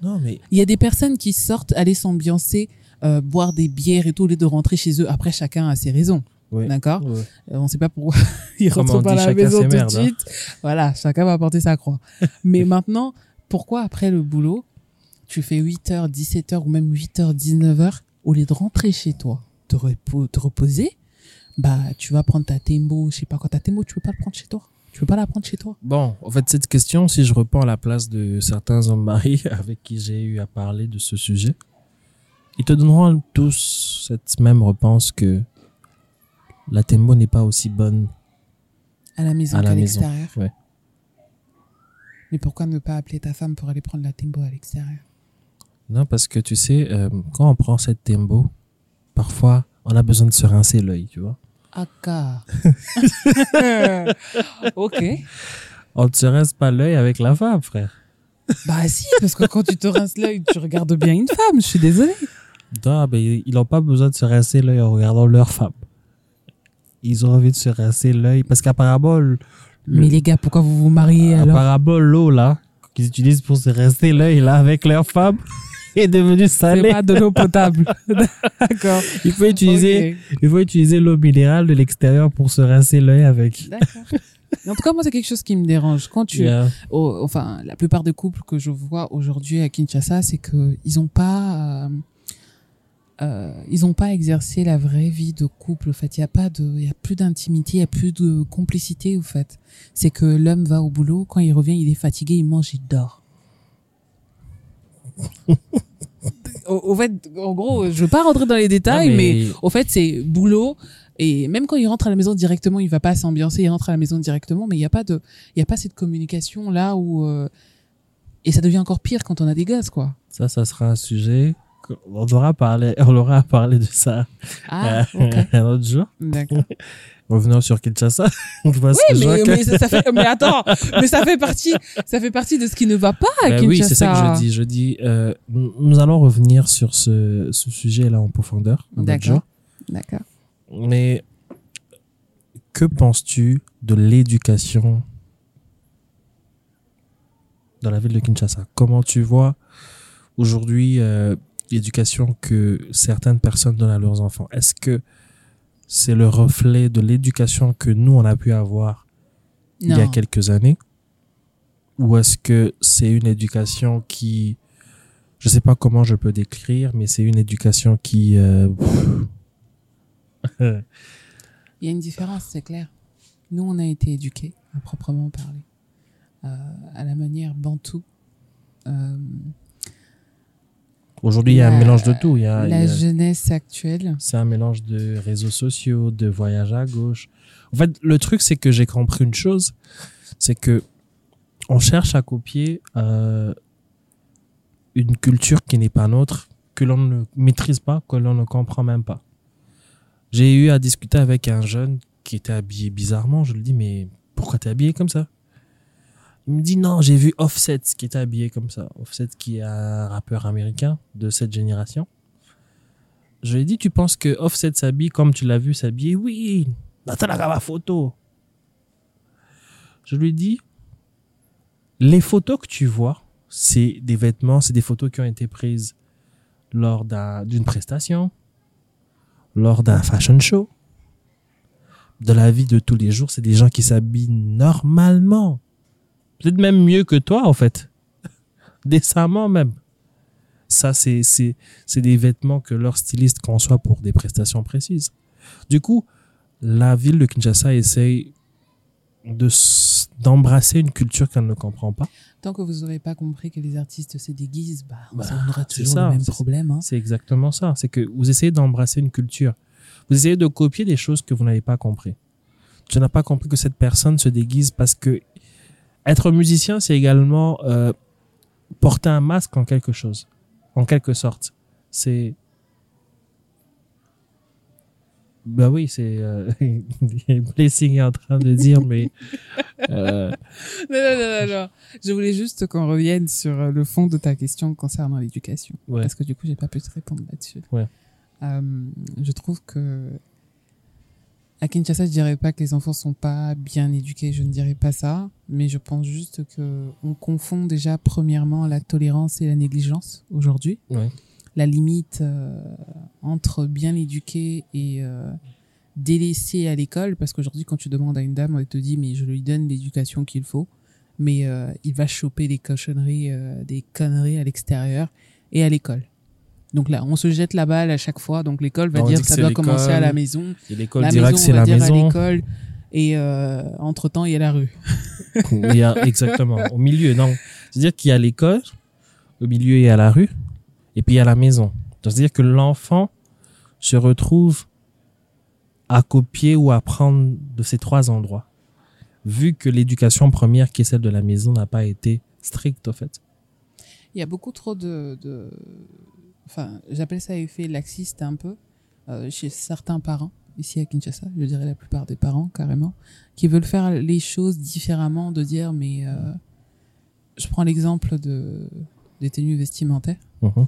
S1: Non, mais
S2: Il y a des personnes qui sortent aller s'ambiancer, euh, boire des bières et tout, au lieu de rentrer chez eux. Après, chacun a ses raisons.
S1: ouais.
S2: D'accord
S1: Ouais.
S2: Euh, On sait pas pourquoi ils
S1: Comme
S2: rentrent pas à la maison tout de
S1: hein.
S2: suite. Voilà, chacun va porter sa croix. Mais maintenant, pourquoi après le boulot, tu fais 8h, 17h ou même 8h, 19h, au lieu de rentrer chez toi, te, repo- te reposer, bah, tu vas prendre ta tembo, je sais pas quoi, ta tembo, tu peux pas le prendre chez toi. Tu peux pas la prendre chez toi.
S1: Bon, en fait, cette question, si je reprends à la place de certains hommes mariés avec qui j'ai eu à parler de ce sujet, ils te donneront tous cette même réponse que la tembo n'est pas aussi bonne
S2: À la maison qu'à l'extérieur.
S1: Ouais.
S2: Mais pourquoi ne pas appeler ta femme pour aller prendre la tembo à l'extérieur?
S1: Non, parce que tu sais, euh, quand on prend cette tembo, parfois, on a besoin de se rincer l'œil, tu vois.
S2: Aka. ok.
S1: On ne se rince pas l'œil avec la femme, frère.
S2: Bah si, parce que quand tu te rinces l'œil, tu regardes bien une femme. Je suis désolée.
S1: Non, mais ils n'ont pas besoin de se rincer l'œil en regardant leur femme. Ils ont envie de se rincer l'œil parce qu'apparemment, le-
S2: Mais les gars, pourquoi vous vous mariez alors?
S1: apparemment l'eau là qu'ils utilisent pour se rincer l'œil là avec leur femme est devenue
S2: C'est
S1: salée.
S2: pas de l'eau potable. D'accord.
S1: Il faut utiliser, il faut utiliser l'eau minérale de l'extérieur pour se rincer l'œil avec.
S2: D'accord. En tout cas, moi, c'est quelque chose qui me dérange. Quand tu,
S1: Yeah.
S2: oh, enfin, la plupart des couples que je vois aujourd'hui à Kinshasa, c'est que ils ont pas, euh, euh, ils ont pas exercé la vraie vie de couple. En fait, il y a pas de, il y a plus d'intimité, il y a plus de complicité. Au fait, c'est que l'homme va au boulot, quand il revient, il est fatigué, il mange, il dort. Au, au fait, en gros, je veux pas rentrer dans les détails, mais...
S1: mais-
S2: au fait, c'est boulot. Et même quand il rentre à la maison directement, il va pas s'ambiancer, il rentre à la maison directement, mais il n'y a pas de, il y a pas cette communication là où, euh, et ça devient encore pire quand on a des gosses, quoi.
S1: Ça, ça sera un sujet. On aura parlé, on aura parlé de ça
S2: Ah,
S1: un autre jour.
S2: D'accord.
S1: Revenons sur Kinshasa. Parce
S2: Oui, mais, mais ça, fait, mais attends, mais ça fait partie, ça fait partie de ce qui ne va pas à
S1: Ben
S2: Kinshasa.
S1: oui, c'est ça que je dis. Je dis, euh, nous allons revenir sur ce, ce sujet-là en profondeur
S2: D'accord. D'accord.
S1: Mais que penses-tu de l'éducation dans la ville de Kinshasa? Comment tu vois aujourd'hui euh, l'éducation que certaines personnes donnent à leurs enfants? Est-ce que c'est le reflet de l'éducation que nous, on a pu avoir il y a quelques années Ou est-ce que c'est une éducation qui... Je sais pas comment je peux décrire, mais c'est une éducation qui... euh,
S2: Il y a une différence, c'est clair. Nous, on a été éduqués, à proprement parler, euh, à la manière bantou. Euh,
S1: Aujourd'hui, il y a un
S2: La-
S1: mélange de tout. Il y a, il y
S2: la
S1: a-
S2: jeunesse actuelle.
S1: c'est un mélange de réseaux sociaux, de voyage à gauche. En fait, le truc, c'est que j'ai compris une chose, c'est que on cherche à copier euh, une culture qui n'est pas nôtre, que l'on ne maîtrise pas, que l'on ne comprend même pas. J'ai eu à discuter avec un jeune qui était habillé bizarrement. Je lui dis, mais pourquoi t'es habillé comme ça? Il me dit, non, j'ai vu Offset qui était habillé comme ça. Offset qui est un rappeur américain de cette génération. Je lui ai dit, tu penses que Offset s'habille comme tu l'as vu s'habiller? Oui, la photo. Je lui ai dit, les photos que tu vois, c'est des vêtements, c'est des photos qui ont été prises lors d'un- d'une prestation, lors d'un fashion show, de la vie de tous les jours. C'est des gens qui s'habillent normalement. Peut-être même mieux que toi, en fait. Décemment même. Ça, c'est, c'est, c'est des vêtements que leur styliste conçoit pour des prestations précises. Du coup, la ville de Kinshasa essaye de, d'embrasser une culture qu'elle ne comprend pas.
S2: Tant que vous n'aurez pas compris que les artistes se déguisent, bah,
S1: Bah,
S2: on aura toujours
S1: ça,
S2: le même problème. Hein.
S1: C'est exactement ça. C'est que vous essayez d'embrasser une culture. Vous essayez de copier des choses que vous n'avez pas compris. Tu n'as pas compris que cette personne se déguise parce que être musicien, c'est également euh, porter un masque en quelque chose, en quelque sorte. C'est bah oui, c'est euh, Blessing est en train de dire, mais euh,
S2: Non, non, non, non. Je voulais juste qu'on revienne sur euh, le fond de ta question concernant l'éducation.
S1: ouais.
S2: Parce que du coup, j'ai pas pu te répondre là-dessus.
S1: Ouais.
S2: Euh, je trouve que à Kinshasa, je dirais pas que les enfants sont pas bien éduqués. Je ne dirais pas ça, mais je pense juste que on confond déjà premièrement la tolérance et la négligence aujourd'hui.
S1: Ouais.
S2: La limite euh, entre bien éduqué et euh, délaissé à l'école, parce qu'aujourd'hui, quand tu demandes à une dame, elle te dit mais je lui donne l'éducation qu'il faut, mais euh, il va choper des cochonneries, euh, des conneries à l'extérieur et à l'école. Donc là, on se jette la balle à chaque fois. Donc l'école va
S1: On
S2: dire que ça doit commencer à la maison.
S1: Et l'école
S2: La
S1: dira
S2: maison,
S1: que c'est la
S2: dire à
S1: maison.
S2: l'école. Et euh, entre temps, il y a la rue.
S1: Il y a, exactement. Au milieu, non. C'est-à-dire qu'il y a l'école, au milieu, il y a la rue, et puis il y a la maison. C'est-à-dire que l'enfant se retrouve à copier ou à prendre de ces trois endroits. vu que l'éducation première, qui est celle de la maison, n'a pas été stricte, en fait.
S2: Il y a beaucoup trop de, de... enfin, j'appelle ça effet laxiste un peu euh, chez certains parents ici à Kinshasa, je dirais la plupart des parents carrément, qui veulent faire les choses différemment, de dire mais euh, je prends l'exemple de des tenues vestimentaires.
S1: Mhm.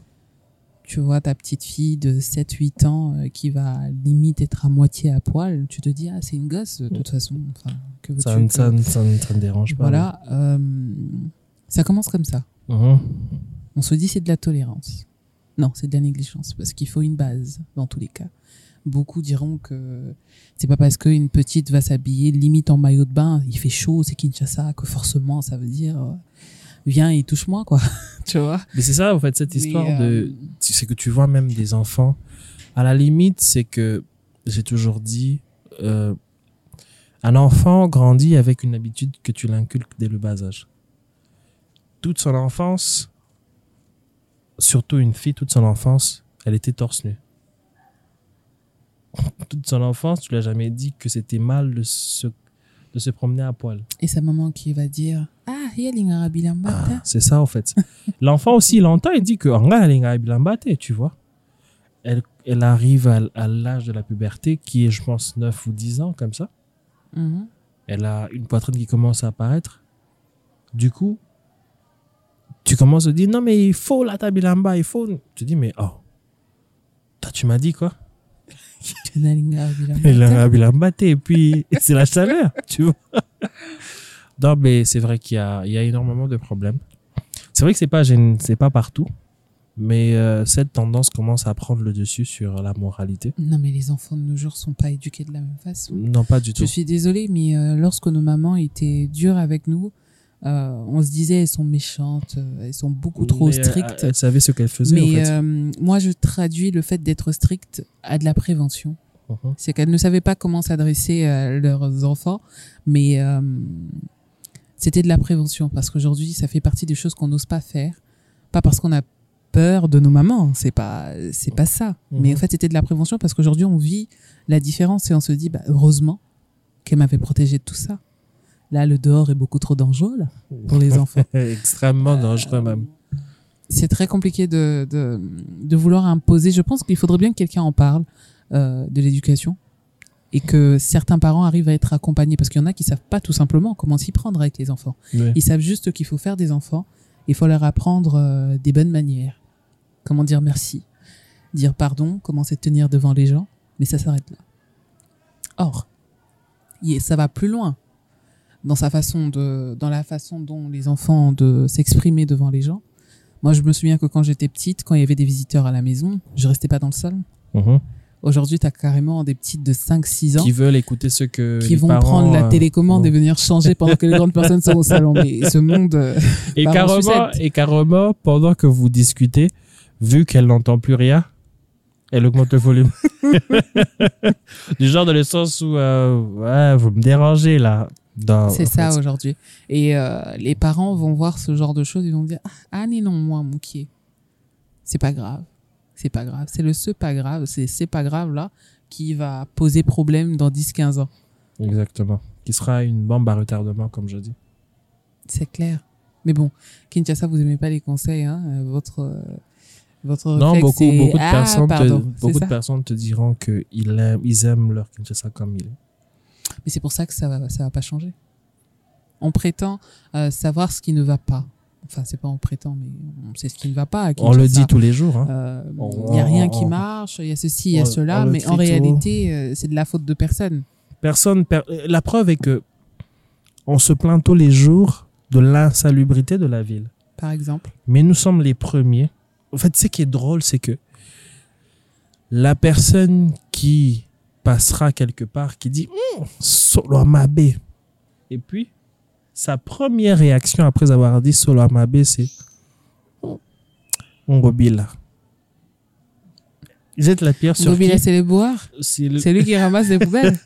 S2: Tu vois ta petite fille de 7-8 ans euh, qui va limite être à moitié à poil, tu te dis ah c'est une gosse de toute façon. Que
S1: Ça, ne- ça, ça, ça dérange pas.
S2: Voilà, ça commence comme ça.
S1: Mhm.
S2: On se dit c'est de la tolérance. Non, c'est de la négligence parce qu'il faut une base dans tous les cas. Beaucoup diront que c'est pas parce qu'une petite va s'habiller limite en maillot de bain, il fait chaud, c'est Kinshasa, que forcément ça veut dire euh, viens et touche-moi quoi. tu vois?
S1: Mais c'est ça, en fait, cette histoire
S2: euh,
S1: de. C'est que tu vois même des enfants. À la limite, c'est que j'ai toujours dit. euh, un enfant grandit avec une habitude que tu l'inculques dès le bas âge. Toute son enfance, surtout une fille, toute son enfance, elle était torse nu. Toute son enfance, tu l'as jamais dit que c'était mal de se, de se promener à poil.
S2: Et sa maman qui va dire ah il y a.
S1: Ah, c'est ça, en fait. L'enfant aussi, il entend, il dit que tu vois. Elle, elle arrive à, à l'âge de la puberté, qui est, je pense, 9 ou 10 ans, comme ça.
S2: Mhm.
S1: Elle a une poitrine qui commence à apparaître. Du coup, tu commences à dire, non, mais il faut la tabilamba, il faut. Tu dis, mais oh, toi, tu m'as dit quoi? Elle a et puis c'est la chaleur, tu vois. Non, mais c'est vrai qu'il y a, il y a énormément de problèmes. C'est vrai que c'est pas, c'est pas partout, mais euh, cette tendance commence à prendre le dessus sur la moralité.
S2: Non mais les enfants de nos jours sont pas éduqués de la même façon.
S1: Non, pas du tout.
S2: Je suis désolée, mais euh, lorsque nos mamans étaient dures avec nous, euh, on se disait elles sont méchantes, euh, elles sont beaucoup trop
S1: euh,
S2: strictes.
S1: Elle savait ce qu'elle faisait, en
S2: mais
S1: fait.
S2: euh, moi, je traduis le fait d'être stricte à de la prévention.
S1: Mhm.
S2: C'est qu'elles ne savaient pas comment s'adresser à leurs enfants, mais euh, c'était de la prévention parce qu'aujourd'hui, ça fait partie des choses qu'on n'ose pas faire, pas parce qu'on a peur de nos mamans, c'est pas c'est pas ça.
S1: Mhm.
S2: Mais en fait, c'était de la prévention parce qu'aujourd'hui, on vit la différence et on se dit bah, heureusement qu'elle m'avait protégé de tout ça. Là, le dehors est beaucoup trop dangereux là, pour les enfants.
S1: Extrêmement dangereux, même.
S2: c'est très compliqué de, de, de vouloir imposer. Je pense qu'il faudrait bien que quelqu'un en parle euh, de l'éducation et que certains parents arrivent à être accompagnés parce qu'il y en a qui savent pas tout simplement comment s'y prendre avec les enfants.
S1: Oui.
S2: Ils savent juste qu'il faut faire des enfants, il faut leur apprendre euh, des bonnes manières. Comment dire merci, dire pardon, comment c'est tenir devant les gens, mais ça s'arrête là. Or, ça va plus loin dans sa façon de, dans la façon dont les enfants ont de s'exprimer devant les gens. Moi, je me souviens que quand j'étais petite, quand il y avait des visiteurs à la maison, je restais pas dans le salon.
S1: Mhm.
S2: Aujourd'hui, tu as carrément des petites de 5-6 ans
S1: Qui veulent écouter ce que.
S2: qui
S1: les
S2: vont
S1: parents,
S2: prendre la
S1: euh,
S2: télécommande
S1: bon.
S2: et venir changer pendant que les grandes personnes sont au salon. Mais ce monde, euh,
S1: Et
S2: en
S1: carrément, et carrément, pendant que vous discutez, vu qu'elle n'entend plus rien, elle augmente le volume. du genre dans le sens où, euh, ouais, vous me dérangez là.
S2: C'est ça aujourd'hui. Et euh, les parents vont voir ce genre de choses, ils vont dire Ah, non, moi, mon qui C'est pas grave. C'est pas grave. C'est le ce pas grave, c'est c'est pas grave là qui va poser problème dans 10-15 ans.
S1: Exactement. Qui sera une bombe à retardement, comme je dis.
S2: C'est clair. Mais bon, Kinshasa, vous aimez pas les conseils, hein euh, Votre, euh, votre
S1: Non, beaucoup, beaucoup, de
S2: ah,
S1: personnes
S2: pardon,
S1: te, beaucoup de personnes te diront qu'ils aiment, ils aiment leur Kinshasa comme il est.
S2: Mais c'est pour ça que ça va, ça va pas changer. On prétend euh, savoir ce qui ne va pas. Enfin, c'est pas on prétend, mais on sait ce qui ne va pas.
S1: On le dit tous les jours. Hein.
S2: Euh, Il n'y a rien qui marche, il y a ceci, il y a cela, mais en réalité, euh, c'est de la faute de personne.
S1: Personne. per- La preuve est que on se plaint tous les jours de l'insalubrité de la ville.
S2: Par exemple.
S1: Mais nous sommes les premiers. En fait, ce qui est drôle, c'est que la personne qui passera quelque part, qui dit Solo Amabe. Et puis, sa première réaction après avoir dit Solo Amabe, c'est Hum, Ngobila. Jette la pierre sur
S2: là, c'est les boires.
S1: C'est le-
S2: lui qui ramasse les poubelles.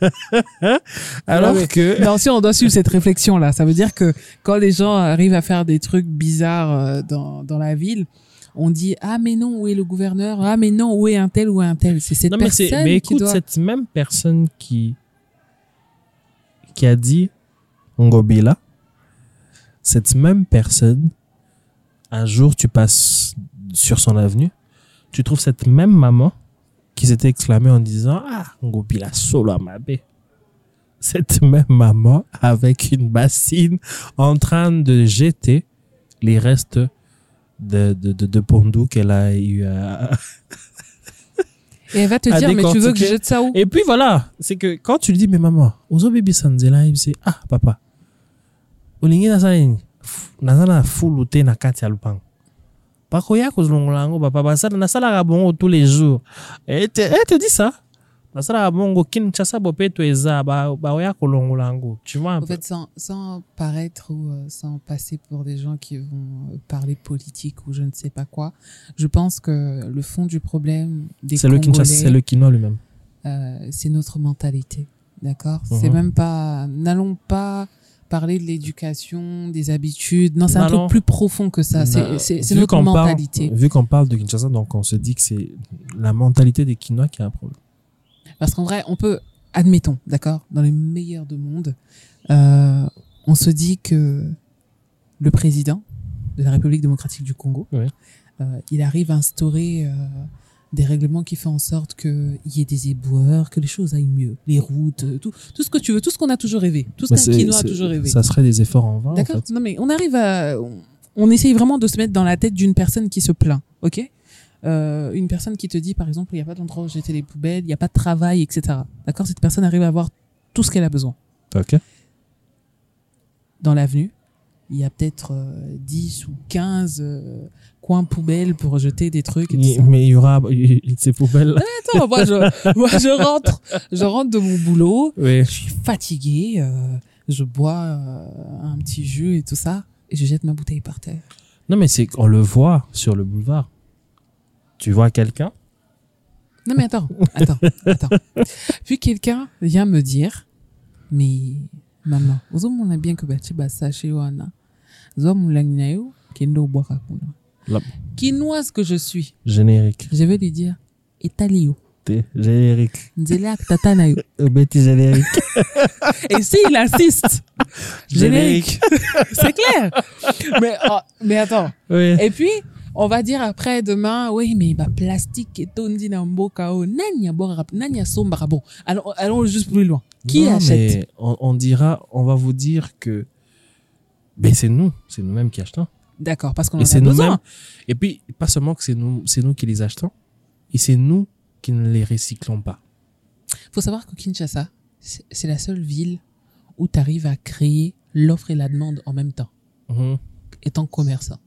S1: Alors que.
S2: non, si on doit suivre cette réflexion-là, ça veut dire que quand les gens arrivent à faire des trucs bizarres euh, dans, dans la ville, on dit ah mais non où est le gouverneur? Ah mais non où est un tel ou un tel c'est cette
S1: Non, mais,
S2: personne
S1: mais
S2: qui
S1: écoute,
S2: doit
S1: cette même personne qui, qui a dit Ngobila, cette même personne, un jour tu passes sur son avenue, tu trouves cette même maman qui s'était exclamée en disant Ah, Ngobila solo à ma baie. Cette même maman avec une bassine en train de jeter les restes de, de, de, de Pondou qu'elle a eu à,
S2: Et elle va te dire, mais tu veux que je jette ça où?
S1: Et puis voilà, c'est que quand tu lui dis, mais maman, ozo baby sanzela, il dit, ah, papa, olingi? F- nazala na fulu te na kati ya lupango. bakoya kozolongola yango papa. Basala nasalaka bongo tous les jours. Et et te dit ça bongo kinshasa bopeto eza ba- baoya kolongola yango tu vois un
S2: En fait, sans, sans paraître ou euh, sans passer pour des gens qui vont euh, parler politique ou je ne sais pas quoi, je pense que le fond du problème des
S1: c'est le kinshasa c'est le quinoa lui-même
S2: euh, c'est notre mentalité. D'accord? C'est
S1: Mhm.
S2: même pas. N'allons pas parler de l'éducation, des habitudes. Non, c'est un truc plus profond que ça. C'est- C'est c'est notre
S1: qu'on parle-
S2: mentalité.
S1: vu qu'on parle de Kinshasa donc on se dit que c'est la mentalité des quinois qui a un problème
S2: Parce qu'en vrai, on peut, admettons, d'accord, dans les meilleurs de monde, euh, on se dit que le président de la République démocratique du Congo,
S1: Ouais.
S2: euh, il arrive à instaurer euh, des règlements qui font en sorte qu'il y ait des éboueurs, que les choses aillent mieux, les routes, euh, tout, tout ce que tu veux, tout ce qu'on a toujours rêvé, tout ce
S1: Mais
S2: qu'un quinoa a toujours rêvé.
S1: ça serait des efforts en vain en
S2: D'accord
S1: fait.
S2: Non, mais on arrive à. On, on essaye vraiment de se mettre dans la tête d'une personne qui se plaint, ok? Euh, Une personne qui te dit, par exemple, il n'y a pas d'endroit où jeter les poubelles, il n'y a pas de travail, etc. D'accord? Cette personne arrive à avoir tout ce qu'elle a besoin.
S1: ok
S2: Dans l'avenue, il y a peut-être euh, 10 ou 15 euh, coins poubelles pour jeter des trucs et tout
S1: Il-
S2: ça.
S1: mais il y aura ces poubelles
S2: Attends, moi je, moi, je rentre, je rentre de mon boulot,
S1: oui
S2: je suis fatigué, euh, je bois un petit jus et tout ça, et je jette ma bouteille par terre.
S1: Non, mais c'est qu'on le voit sur le boulevard. Tu vois quelqu'un?
S2: Non mais attends, attends, attends. Puis quelqu'un vient me dire, mais maman, ozomona bien que bachi basache wana. Zomulangi na yo, kendo obwaka kuna.
S1: La-
S2: Quinoise que je suis,
S1: Générique.
S2: je vais lui dire.
S1: T'es générique.
S2: Nzela ak tata na yo.
S1: Au bêtis générique.
S2: Et s'il insiste, générique. C'est clair. Mais, oh, mais attends.
S1: Oui.
S2: Et puis, on va dire après demain, oui, mais bah, plastique et tondi na mboka o, nani abora, nani asombara. Bon, allons, allons juste plus loin. Qui
S1: Non,
S2: achète?
S1: mais on, on dira, on va vous dire que ben c'est nous, c'est nous-mêmes qui achetons.
S2: D'accord, parce qu'on en a besoin.
S1: nous-mêmes. Et puis, pas seulement que c'est nous, c'est nous qui les achetons, et c'est nous qui ne les recyclons pas.
S2: faut savoir que Kinshasa, c'est la seule ville où tu arrives à créer l'offre et la demande en même temps,
S1: Mhm.
S2: Étant commerçant.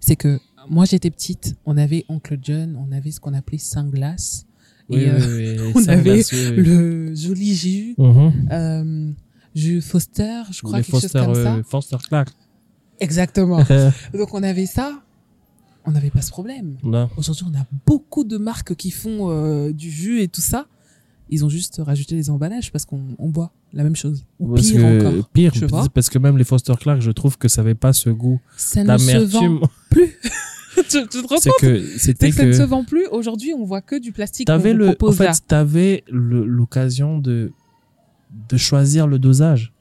S2: C'est que moi, j'étais petite, on avait Oncle John, on avait ce qu'on appelait Saint-Glace,
S1: Oui,
S2: et euh,
S1: oui, oui,
S2: on avait le joli jus,
S1: Mhm.
S2: euh, jus Foster, je crois,
S1: Les
S2: quelque
S1: Foster,
S2: chose comme ça.
S1: euh, Foster Clark.
S2: Exactement. Donc on avait ça, on n'avait pas ce problème. Aujourd'hui, on a beaucoup de marques qui font euh, du jus et tout ça. Ils ont juste rajouté les emballages parce qu'on on boit la même chose. Ou
S1: Parce
S2: pire
S1: que-
S2: encore.
S1: Pire,
S2: tu vois.
S1: parce que même les Foster Clark, je trouve que ça n'avait pas ce goût
S2: Ça ne se
S1: d'amertume.
S2: vend plus. tu, tu te rends
S1: C'est
S2: compte
S1: que
S2: C'est
S1: c'était
S2: que ça ne se vend plus. Aujourd'hui, on voit que du plastique.
S1: t'avais le, en fait, t'avais l'occasion de de choisir le dosage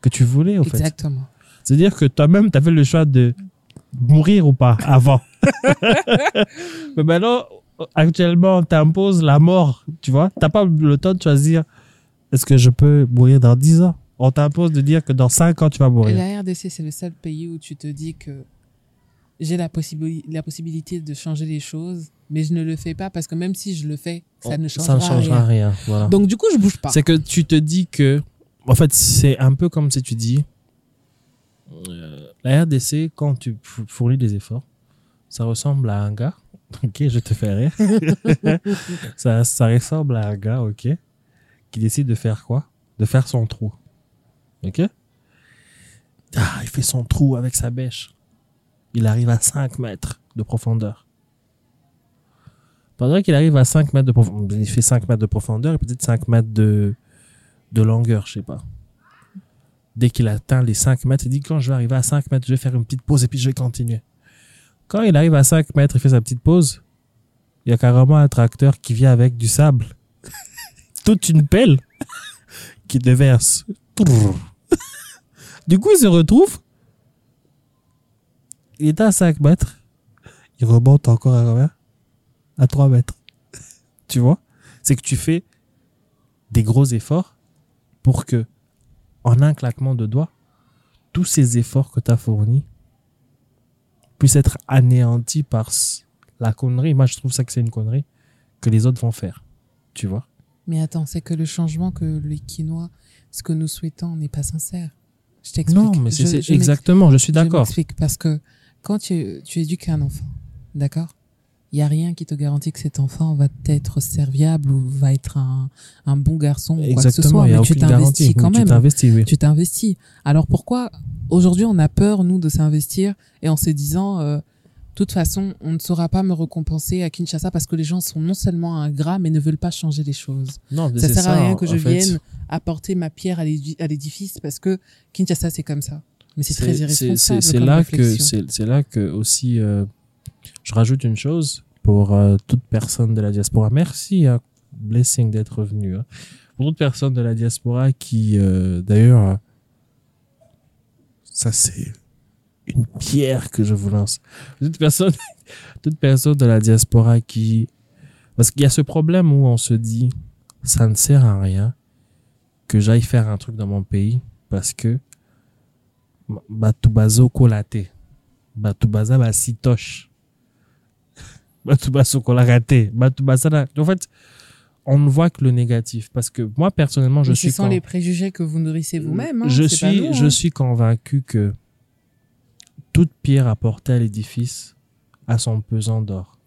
S1: que tu voulais en fait.
S2: Exactement.
S1: C'est-à-dire que toi-même, tu avais le choix de mourir ou pas avant. Mais maintenant, actuellement, on t'impose la mort, tu vois. T'as pas le temps de choisir est-ce que je peux mourir dans 10 ans On t'impose de dire que dans 5 ans, tu vas
S2: Et
S1: mourir.
S2: la RDC, c'est le seul pays où tu te dis que j'ai la, possibili- la possibilité de changer les choses, mais je ne le fais pas parce que même si je le fais, ça ne changera,
S1: Oh, Ça ne changera
S2: rien.
S1: rien. voilà.
S2: Donc du coup, je bouge pas.
S1: C'est que tu te dis que, en fait, c'est un peu comme si tu dis, euh, la RDC, quand tu fournis des efforts, ça ressemble à un gars, ok, je te fais rire, ça, ça ressemble à un gars, ok, qui décide de faire quoi? De faire son trou, ok? Ah, il fait son trou avec sa bêche. Il arrive à 5 mètres de profondeur. Pendant qu'il arrive à 5 mètres de profondeur, il fait 5 mètres de profondeur et peut-être 5 mètres de, de longueur, je sais pas. Dès qu'il atteint les 5 mètres, il dit quand je vais arriver à 5 mètres, je vais faire une petite pause et puis je vais continuer. Quand il arrive à 5 mètres, il fait sa petite pause, il y a carrément un tracteur qui vient avec du sable. Toute une pelle qui déverse. Du coup, il se retrouve. Il était à 5 mètres. Il remonte encore à combien? À 3 mètres. tu vois? C'est que tu fais des gros efforts pour que, en un claquement de doigts, tous ces efforts que tu as fournis puissent être anéantis par la connerie. Moi, je trouve ça que c'est une connerie que les autres vont faire. Tu vois?
S2: Mais attends, c'est que le changement que les Quinois, ce que nous souhaitons, n'est pas sincère. Je t'explique.
S1: Non, mais c'est
S2: Je- je
S1: exactement, je suis
S2: Je
S1: d'accord.
S2: m'explique parce que quand tu, tu éduques un enfant, d'accord? Il n'y a rien qui te garantit que cet enfant va être serviable ou va être un, un bon garçon ou quoi que ce soit. Mais tu t'investis quand même.
S1: Tu t'investis, oui.
S2: tu t'investis. Alors pourquoi aujourd'hui on a peur nous de s'investir et en se disant euh, de toute façon on ne saura pas me récompenser à Kinshasa parce que les gens sont non seulement ingrats mais ne veulent pas changer les choses.
S1: Non,
S2: Ça sert à rien
S1: en-
S2: que je
S1: fait.
S2: vienne apporter ma pierre à l'édi- à l'édifice parce que Kinshasa c'est comme ça. Mais c'est très irresponsable.
S1: c'est- là que
S2: réflexion.
S1: c'est là que aussi euh, je rajoute une chose pour euh, toute personne de la diaspora. Merci, blessing d'être revenu. hein. Pour toute personne de la diaspora qui, euh, d'ailleurs, ça c'est une pierre que je vous lance. Toute personne, toute personne de la diaspora qui, parce qu'il y a ce problème où on se dit, ça ne sert à rien que j'aille faire un truc dans mon pays parce que bato bazokola te bato raté en fait on ne voit que le négatif parce que moi personnellement je
S2: Mais
S1: suis
S2: ce sont les préjugés que vous nourrissez vous-même. hein,
S1: je suis
S2: nous,
S1: je
S2: hein.
S1: suis convaincu que toute pierre apportée à l'édifice a son pesant d'or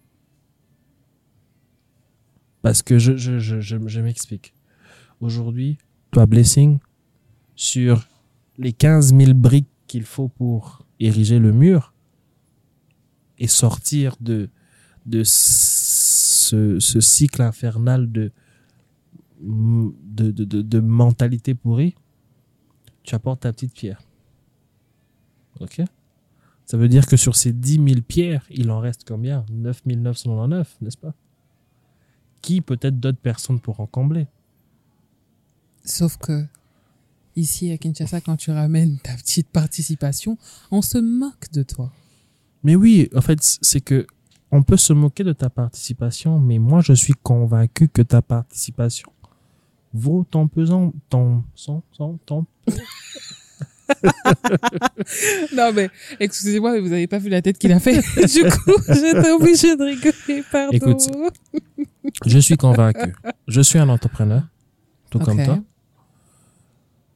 S1: parce que je je je je, je m'explique aujourd'hui toi blessing sur les 15 000 briques qu'il faut pour ériger le mur et sortir de, de ce, ce cycle infernal de, de, de, de, de mentalité pourrie, tu apportes ta petite pierre. Ok? Ça veut dire que sur ces 10 000 pierres, il en reste combien? 9 999, n'est-ce pas? Qui peut-être d'autres personnes pourront combler?
S2: Sauf que ici à Kinshasa, quand tu ramènes ta petite participation, on se moque de toi.
S1: Mais oui, en fait, c'est que on peut se moquer de ta participation, mais moi, je suis convaincu que ta participation vaut ton pesant, ton, son, son, ton.
S2: Non mais excusez-moi, mais vous n'avez pas vu la tête qu'il a fait. du coup, j'étais obligée de rigoler. Pardon.
S1: Écoute, Je suis convaincu. Je suis un entrepreneur, tout comme toi.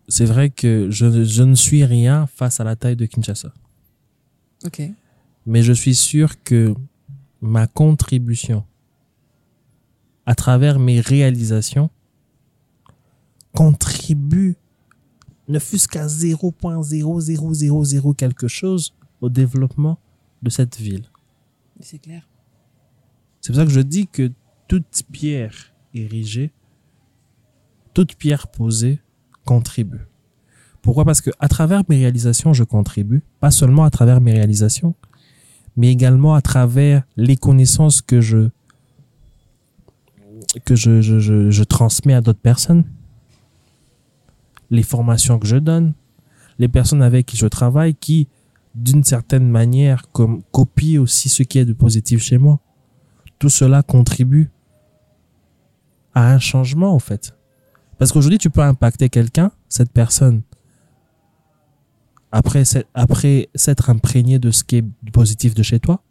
S1: C'est vrai que je, je ne suis rien face à la taille de Kinshasa.
S2: Ok.
S1: mais je suis sûr que ma contribution à travers mes réalisations contribue ne fût-ce qu'à 0.0000 quelque chose au développement de cette ville.
S2: C'est clair.
S1: C'est pour ça que je dis que toute pierre érigée, toute pierre posée contribue. Pourquoi? Parce que à travers mes réalisations, je contribue, pas seulement à travers mes réalisations, mais également à travers les connaissances que je que je, je, je, je transmets à d'autres personnes, les formations que je donne, les personnes avec qui je travaille, qui d'une certaine manière comme copient aussi ce qui est de positif chez moi. Tout cela contribue à un changement, en fait. Parce qu'aujourd'hui, tu peux impacter quelqu'un, cette personne, après s'être- après s'être imprégné de ce qui est positif de chez toi,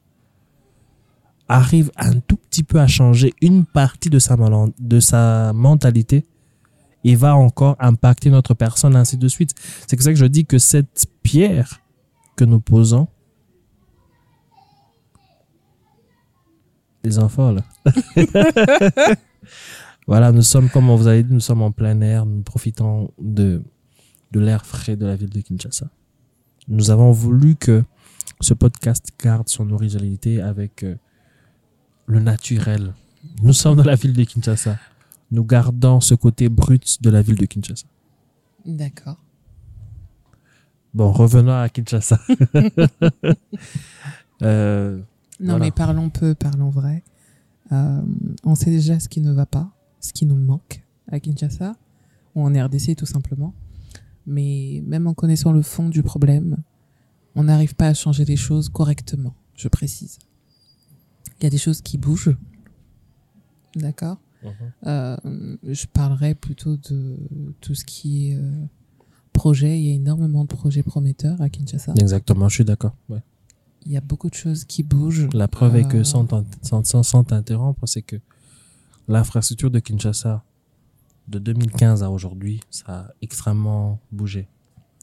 S1: arrive un tout petit peu à changer une partie de sa, malan- de sa mentalité et va encore impacter notre personne, ainsi de suite. C'est pour ça que je dis que cette pierre que nous posons, les enfants là. voilà, nous sommes, comme on vous avait dit, nous sommes en plein air, nous profitons de, de l'air frais de la ville de Kinshasa. Nous avons voulu que ce podcast garde son originalité avec euh, le naturel. Nous sommes dans la ville de Kinshasa. Nous gardons ce côté brut de la ville de Kinshasa.
S2: D'accord.
S1: Bon, revenons à Kinshasa. Euh,
S2: Non,
S1: Voilà.
S2: mais parlons peu, parlons vrai. Euh, on sait déjà ce qui ne va pas, ce qui nous manque à Kinshasa, ou en RDC tout simplement. Mais même en connaissant le fond du problème, on n'arrive pas à changer les choses correctement, je précise. Il y a des choses qui bougent, d'accord?
S1: Mhm.
S2: Euh, Je parlerai plutôt de tout ce qui est euh, projet. Il y a énormément de projets prometteurs à Kinshasa.
S1: Exactement, je suis d'accord. Ouais.
S2: Il y a beaucoup de choses qui bougent.
S1: La preuve est que
S2: Euh,
S1: sans, sans t'interrompre, c'est que l'infrastructure de Kinshasa de 2015 à aujourd'hui, ça a extrêmement bougé.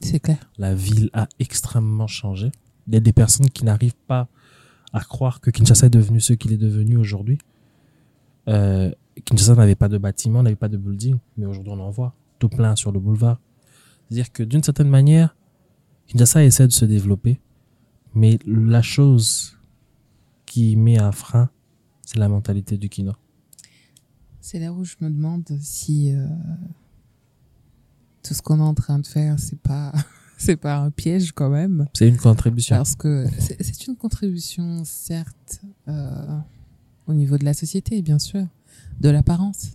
S2: C'est clair.
S1: La ville a extrêmement changé. Il y a des personnes qui n'arrivent pas à croire que Kinshasa est devenu ce qu'il est devenu aujourd'hui. Euh, Kinshasa n'avait pas de bâtiment, n'avait pas de building, mais aujourd'hui on en voit tout plein sur le boulevard. C'est-à-dire que d'une certaine manière, Kinshasa essaie de se développer, mais la chose qui met un frein, c'est la mentalité du Kino.
S2: C'est là où je me demande si euh, tout ce qu'on est en train de faire, c'est pas, c'est pas un piège quand même.
S1: C'est une contribution.
S2: Parce que c'est une contribution, certes, euh, au niveau de la société, bien sûr, de l'apparence.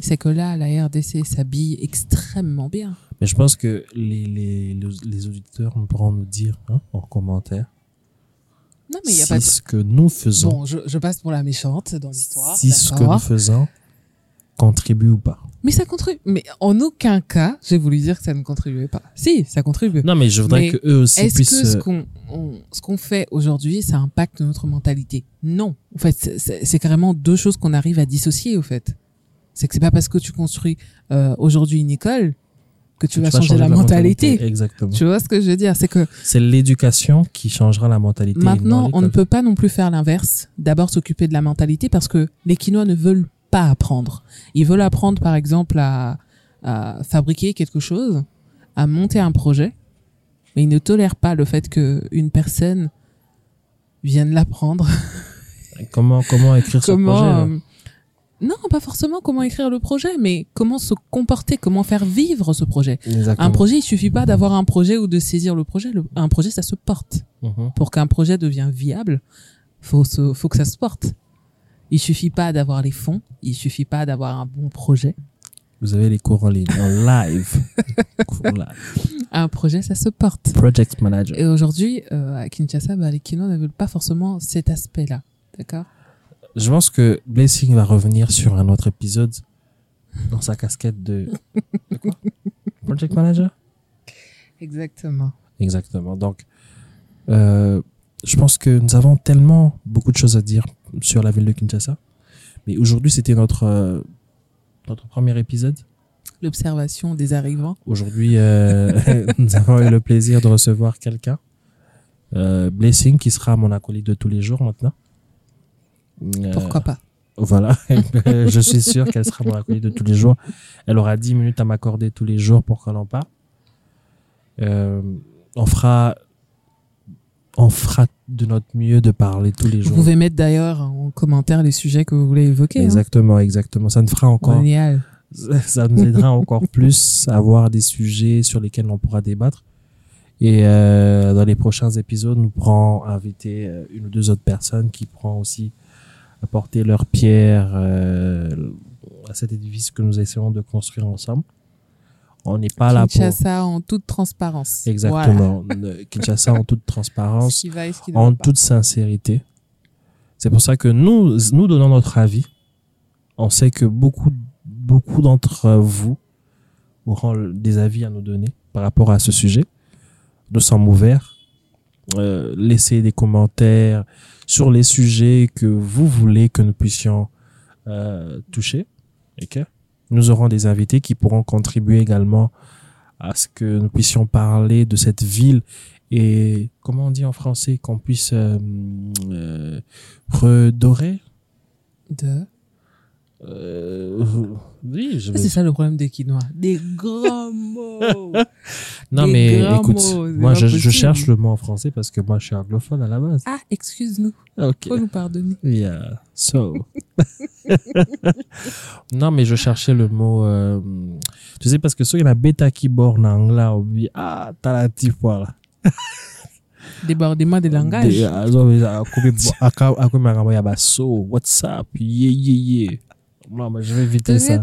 S2: C'est que là, la RDC s'habille extrêmement bien.
S1: Mais je pense que les, les, les- les auditeurs pourront nous dire hein, en commentaire
S2: Non, mais il a
S1: si
S2: pas de...
S1: ce que nous faisons,
S2: Bon, je, je passe pour la méchante dans l'histoire.
S1: si ce que nous faisons contribue ou pas.
S2: Mais ça contribue. Mais en aucun cas, j'ai voulu dire que ça ne contribuait pas. Si, ça contribue.
S1: Non, mais je voudrais
S2: Mais
S1: que eux aussi
S2: Est-ce
S1: puissent.
S2: que ce
S1: euh,
S2: qu'on ce qu'on fait aujourd'hui, ça impacte notre mentalité? Non. En fait, c'est carrément deux choses qu'on arrive à dissocier, au fait. C'est que c'est pas parce que tu construis euh, aujourd'hui une école que tu
S1: que
S2: vas changer, la, mentalité.
S1: Exactement.
S2: Tu vois ce que je veux dire? C'est que
S1: C'est l'éducation qui changera la mentalité.
S2: maintenant, on ne peut pas non plus faire l'inverse. D'abord s'occuper de la mentalité parce que les Quinois ne veulent pas apprendre. Ils veulent apprendre, par exemple, à, à fabriquer quelque chose, à monter un projet, mais ils ne tolèrent pas le fait qu'une personne vienne l'apprendre.
S1: Comment, comment écrire ce
S2: comment
S1: projet là?
S2: euh, Non, pas forcément comment écrire le projet, mais comment se comporter, comment faire vivre ce projet.
S1: Exactement.
S2: Un projet, il suffit pas d'avoir un projet ou de saisir le projet. Le- un projet, ça se porte.
S1: Mhm.
S2: Pour qu'un projet devienne viable, faut se, faut que ça se porte. Il suffit pas d'avoir les fonds, il suffit pas d'avoir un bon projet.
S1: Vous avez les cours en ligne, en live.
S2: Un projet, ça se porte.
S1: Project manager.
S2: Et aujourd'hui, euh, à Kinshasa, bah, les Kinois ne veulent pas forcément cet aspect-là. D'accord?
S1: Je pense que Blessing va revenir sur un autre épisode dans sa casquette de. de quoi? Project manager?
S2: Exactement.
S1: Exactement. Donc, euh, je pense que nous avons tellement beaucoup de choses à dire sur la ville de Kinshasa. Mais aujourd'hui, c'était notre, euh, notre premier épisode.
S2: L'observation des arrivants.
S1: Aujourd'hui, euh, nous avons eu le plaisir de recevoir quelqu'un, euh, Blessing, qui sera mon acolyte de tous les jours maintenant. Euh,
S2: Pourquoi pas
S1: Voilà, je suis sûr qu'elle sera mon acolyte de tous les jours. Elle aura 10 minutes à m'accorder tous les jours pour qu'on en parle. Euh, on fera, on fera de notre mieux de parler tous les
S2: Vous
S1: jours.
S2: pouvez mettre d'ailleurs en commentaire les sujets que vous voulez évoquer. hein.
S1: Exactement, exactement. Ça ne fera encore,
S2: Génial.
S1: ça nous aidera encore plus à avoir des sujets sur lesquels on pourra débattre. Et euh, dans les prochains épisodes, nous pourrons inviter une ou deux autres personnes qui pourront aussi apporter leur pierre euh, à cet édifice que nous essayons de construire ensemble. On n'est pas là pour...
S2: Kinshasa en toute transparence. Voilà.
S1: Exactement. Ne- Kinshasa en toute
S2: Ce
S1: transparence,
S2: va
S1: en toute sincérité. C'est pour ça que nous, nous donnons notre avis. On sait que beaucoup, beaucoup d'entre vous auront des avis à nous donner par rapport à ce sujet. Nous sommes ouverts. Euh, laissez des commentaires sur les sujets que vous voulez que nous puissions euh, toucher. Ok? Nous aurons des invités qui pourront contribuer également à ce que nous puissions parler de cette ville et comment on dit en français qu'on puisse euh, euh, redorer?
S2: De...
S1: euh, oui je
S2: Ah, C'est ça le problème des Quinois. Des grands mots.
S1: non
S2: des
S1: mais écoute
S2: mots,
S1: moi je, je cherche le mot en français parce que moi je suis anglophone à la base
S2: Ah, excuse-nous.
S1: ok
S2: Faut nous pardonner.
S1: yeah so non mais je cherchais le mot euh, tu sais parce que ceux qui ont bêta keyboard en anglais obi ah t'as la petite fois là
S2: Débordement des langages.
S1: Des- azo- akobe bo- aka- akome makambo ya baso whatsapp ye ye ye Non, mais je vais éviter ça.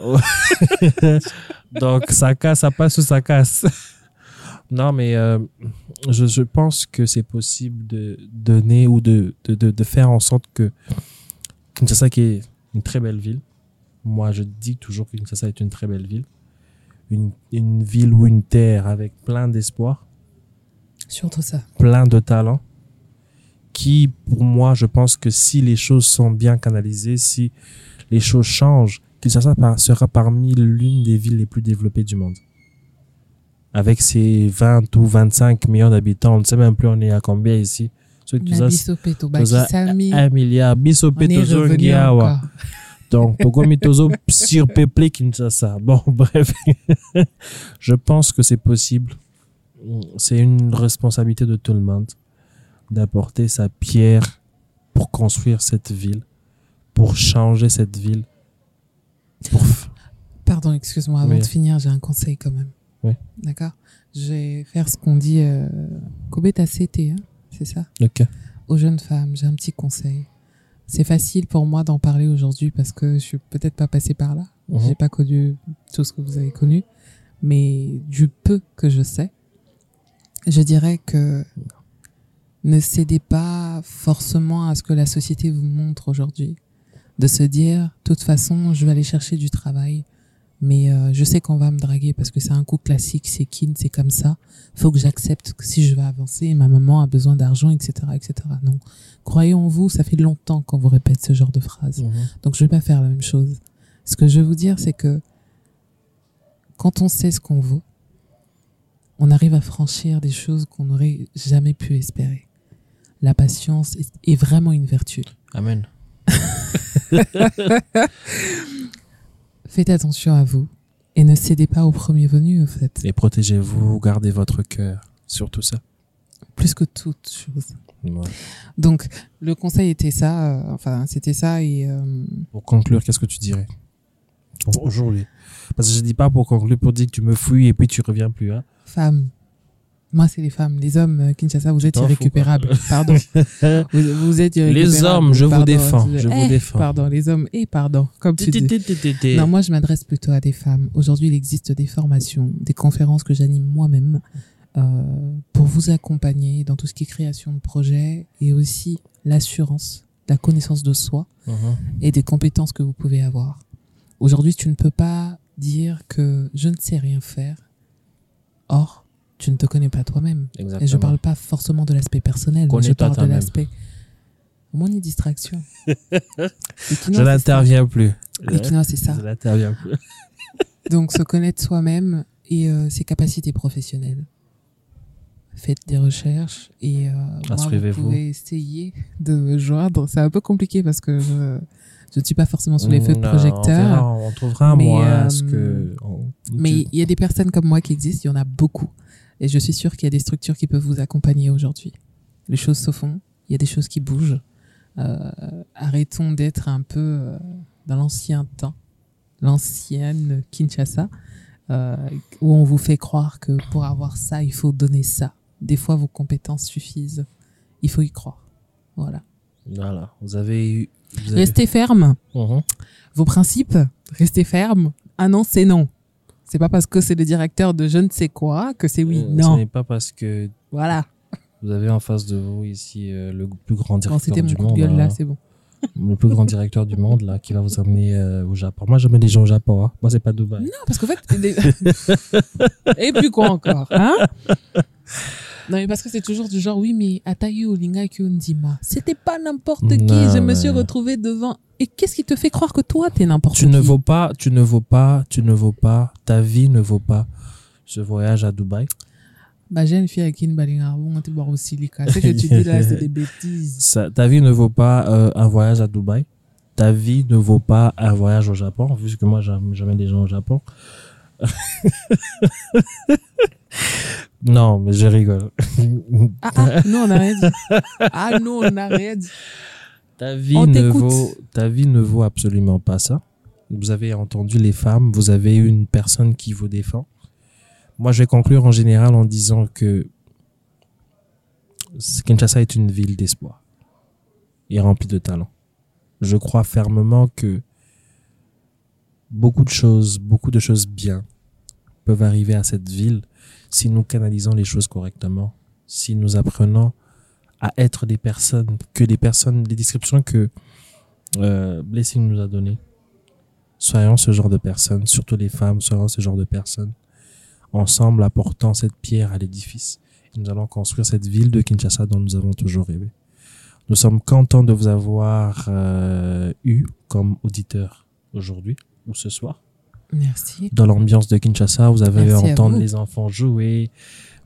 S1: Donc, ça casse, ça passe ou ça casse. Non, mais euh, je, je pense que c'est possible de donner ou de, de, de, de faire en sorte que Kinshasa, qui est une très belle ville, moi je dis toujours que Kinshasa est une très belle ville, une, une ville ou une terre avec plein d'espoir,
S2: Surtout ça.
S1: plein de talent, qui, pour moi, je pense que si les choses sont bien canalisées, si les choses changent, Kinshasa sera parmi l'une des villes les plus développées du monde. Avec ses 20 ou 25 millions d'habitants, on ne sait même plus on est à combien ici. Un milliard. Donc, Togomi Tozo surpeuplé Kinshasa. Bon, bref. je pense que c'est possible. C'est une responsabilité de tout le monde d'apporter sa pierre pour construire cette ville, pour changer cette ville. Pour...
S2: Pardon, excuse-moi, avant
S1: Oui.
S2: de finir, j'ai un conseil quand même.
S1: Oui.
S2: D'accord? Je vais faire ce qu'on dit euh, Kobe CT, hein, c'est ça?
S1: Ok.
S2: Aux jeunes femmes, j'ai un petit conseil. C'est facile pour moi d'en parler aujourd'hui parce que je suis peut-être pas passée par là.
S1: Mhm.
S2: J'ai pas connu tout ce que vous avez connu, mais du peu que je sais, je dirais que ne cédez pas forcément à ce que la société vous montre aujourd'hui. De se dire, de toute façon, je vais aller chercher du travail, mais euh, je sais qu'on va me draguer parce que c'est un coup classique, c'est kin, c'est comme ça. Faut que j'accepte que si je veux avancer, ma maman a besoin d'argent, etc., etc. Non, croyez en vous, ça fait longtemps qu'on vous répète ce genre de phrase.
S1: Mhm.
S2: Donc je vais pas faire la même chose. Ce que je veux vous dire, c'est que quand on sait ce qu'on vaut, on arrive à franchir des choses qu'on n'aurait jamais pu espérer. La patience est, est vraiment une vertu.
S1: Amen.
S2: Faites attention à vous et ne cédez pas au premier venu, en fait.
S1: Et protégez-vous, gardez votre cœur. Surtout ça.
S2: Plus que toute chose. Donc, le conseil était ça, euh, enfin, c'était ça et euh,
S1: Pour conclure, qu'est-ce que tu dirais Aujourd'hui? Parce que je dis pas pour conclure, pour dire que tu me fouilles et puis tu reviens plus. Hein.
S2: femmes. Moi, c'est les femmes. Les hommes, euh, Kinshasa, vous êtes irrécupérables. Pardon. vous, vous êtes irrécupérables.
S1: hommes, je vous défends,
S2: je-
S1: vous
S2: Eh,
S1: défends.
S2: Pardon, les hommes et pardon, comme tu dis. Non, moi, je m'adresse plutôt à des femmes. Aujourd'hui, il existe des formations, des conférences que j'anime moi-même euh, pour vous accompagner dans tout ce qui est création de projets et aussi l'assurance, la connaissance de soi
S1: Mhm.
S2: et des compétences que vous pouvez avoir. Aujourd'hui, tu ne peux pas dire que je ne sais rien faire. Or, tu ne te connais pas toi-même. Et je parle pas forcément de l'aspect personnel, mais je parle de l'aspect. Mon distraction.
S1: Je n'interviens plus.
S2: C'est ça.
S1: Je n'interviens plus.
S2: Donc, se connaître soi-même et euh, ses capacités professionnelles. Faites des recherches et euh, moi, vous pouvez essayer de me joindre. C'est un peu compliqué parce que je, je ne suis pas forcément sous les feux de projecteur.
S1: On, verra, on trouvera un
S2: euh,
S1: que on-
S2: Mais
S1: tu-
S2: il y a des personnes comme moi qui existent, il y en a beaucoup. Et je suis sûre qu'il y a des structures qui peuvent vous accompagner aujourd'hui. Les choses se font, il y a des choses qui bougent. Euh, arrêtons d'être un peu euh, dans l'ancien temps, l'ancienne Kinshasa, euh, où on vous fait croire que pour avoir ça, il faut donner ça. Des fois, vos compétences suffisent. Il faut y croire. Voilà.
S1: Voilà. Vous avez eu. vous avez-
S2: Restez ferme.
S1: Mhm.
S2: vos principes, restez ferme. Ah non, c'est non. C'est pas parce que c'est le directeur de je ne sais quoi que c'est oui.
S1: Euh, Ce
S2: non.
S1: n'est pas parce que
S2: Voilà.
S1: vous avez en face de vous ici euh, le plus grand directeur
S2: c'était mon
S1: du
S2: de
S1: monde.
S2: gueule là,
S1: hein.
S2: c'est bon.
S1: le plus grand directeur du monde là qui va vous amener euh, au Japon. Moi j'amène des gens au Japon. Hein. Moi c'est pas Dubaï.
S2: Non, parce qu'en fait. les- Et puis quoi encore hein? Non, mais parce que c'est toujours du genre, oui, mais Atayu Olinga Kyondima, c'était pas n'importe qui.
S1: Non,
S2: Je me suis retrouvé devant. Et qu'est-ce qui te fait croire que toi, t'es n'importe qui
S1: Tu ne vaux pas, tu ne vaux pas, tu ne vaux pas, ta vie ne vaut pas ce voyage à Dubaï.
S2: Bah, j'ai une fille avec qui une balingarbon, on était boire au silica. Ce que tu dis là, c'est des bêtises.
S1: Ça, ta vie ne vaut pas euh, un voyage à Dubaï. Ta vie ne vaut pas un voyage au Japon, vu que moi j'am- j'amène des gens au Japon. non, mais je rigole.
S2: Ah, ah, non, on dit. Ah, non, on dit.
S1: Ta vie
S2: On
S1: ne vaut, ta vie ne vaut absolument pas ça. Vous avez entendu les femmes, vous avez une personne qui vous défend. Moi, je vais conclure en général en disant que Kinshasa est une ville d'espoir et remplie de talent. je crois fermement que beaucoup de choses, beaucoup de choses bien peuvent arriver à cette ville si nous canalisons les choses correctement, si nous apprenons à être des personnes, que les personnes, les descriptions que euh, Blessing nous a données, soyons ce genre de personnes, surtout les femmes, soyons ce genre de personnes, ensemble apportant cette pierre à l'édifice. Nous allons construire cette ville de Kinshasa dont nous avons toujours rêvé. Nous sommes contents de vous avoir euh, eu comme auditeur aujourd'hui ou ce soir.
S2: Merci.
S1: Dans l'ambiance de Kinshasa, vous avez eu
S2: Merci à
S1: entendre
S2: vous.
S1: les enfants jouer,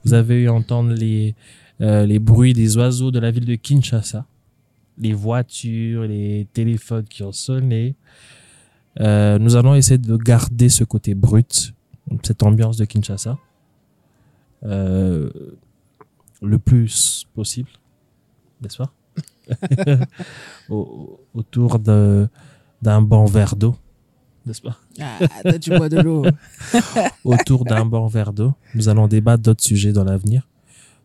S1: vous avez eu entendre les, euh, les bruits des oiseaux de la ville de Kinshasa, les voitures, les téléphones qui ont sonné. Euh, nous allons essayer de garder ce côté brut, cette ambiance de Kinshasa, euh, le plus possible, n'est-ce pas? Au- Autour de- d'un bon verre d'eau, n'est-ce pas?
S2: Ah, toi, tu bois de l'eau.
S1: autour d'un bon verre d'eau. Nous allons débattre d'autres sujets dans l'avenir.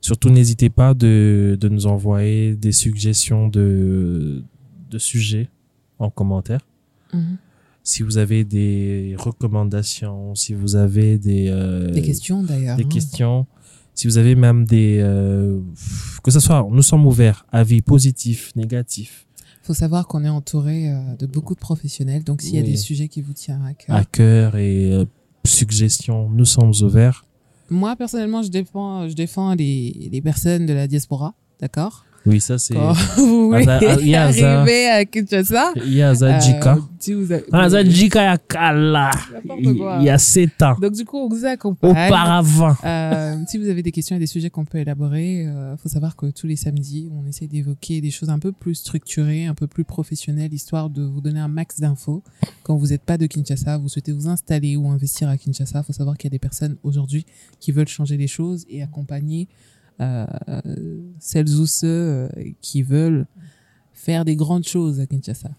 S1: Surtout, n'hésitez pas de, de nous envoyer des suggestions de, de sujets en commentaire.
S2: Mhm.
S1: Si vous avez des recommandations, si vous avez des, euh,
S2: Des questions d'ailleurs.
S1: des
S2: hein.
S1: questions, si vous avez même des... euh, que ce soit, nous sommes ouverts, avis positifs, négatifs,
S2: faut savoir qu'on est entouré euh, de beaucoup de professionnels. Donc, s'il y a
S1: Oui.
S2: des sujets qui vous tiennent à cœur.
S1: à cœur et euh, suggestions, nous sommes ouverts.
S2: Moi, personnellement, je défends, je défends les, les personnes de la diaspora. D'accord?
S1: Oui, ça c'est...
S2: Quand vous voulez
S1: ah,
S2: arriver à Kinshasa.
S1: Il y a Zadjika.
S2: euh, si vous avez-
S1: Ah, Zadjika, il y a Kala. Il y a 7 ans.
S2: Donc, du coup, on vous accompagne.
S1: Auparavant.
S2: Euh, si vous avez des questions et des sujets qu'on peut élaborer, il faut savoir que tous les samedis, on essaie d'évoquer des choses un peu plus structurées, un peu plus professionnelles, histoire de vous donner un max d'infos. Quand vous n'êtes pas de Kinshasa, vous souhaitez vous installer ou investir à Kinshasa, il faut savoir qu'il y a des personnes aujourd'hui qui veulent changer les choses et accompagner euh, celles ou ceux euh, qui veulent faire des grandes choses à Kinshasa.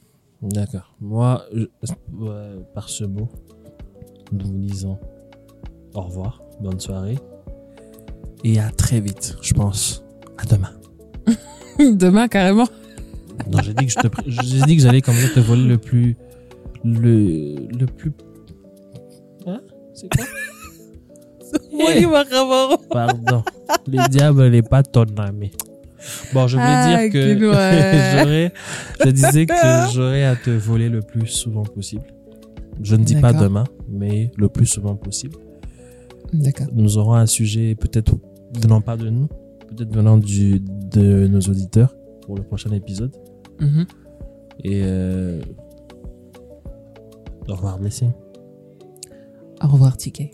S1: D'accord. Moi, je- par ce mot, nous vous disons au revoir, bonne soirée. Et à très vite, je pense. À demain.
S2: Demain, carrément.
S1: Non, j'ai dit que je te, j'ai dit que j'allais comme ça te voler le plus, le, le plus. Hein? C'est quoi? Pardon. Le diable n'est pas ton ami. Bon, je voulais
S2: Ah,
S1: dire que j'aurais, je disais que j'aurais à te voler le plus souvent possible. Je ne dis pas demain, mais le plus souvent possible.
S2: D'accord.
S1: Nous aurons un sujet peut-être venant pas de nous, peut-être venant du, de nos auditeurs pour le prochain épisode.
S2: Mhm.
S1: Et euh, au revoir, Blessing.
S2: Au revoir, Ticket.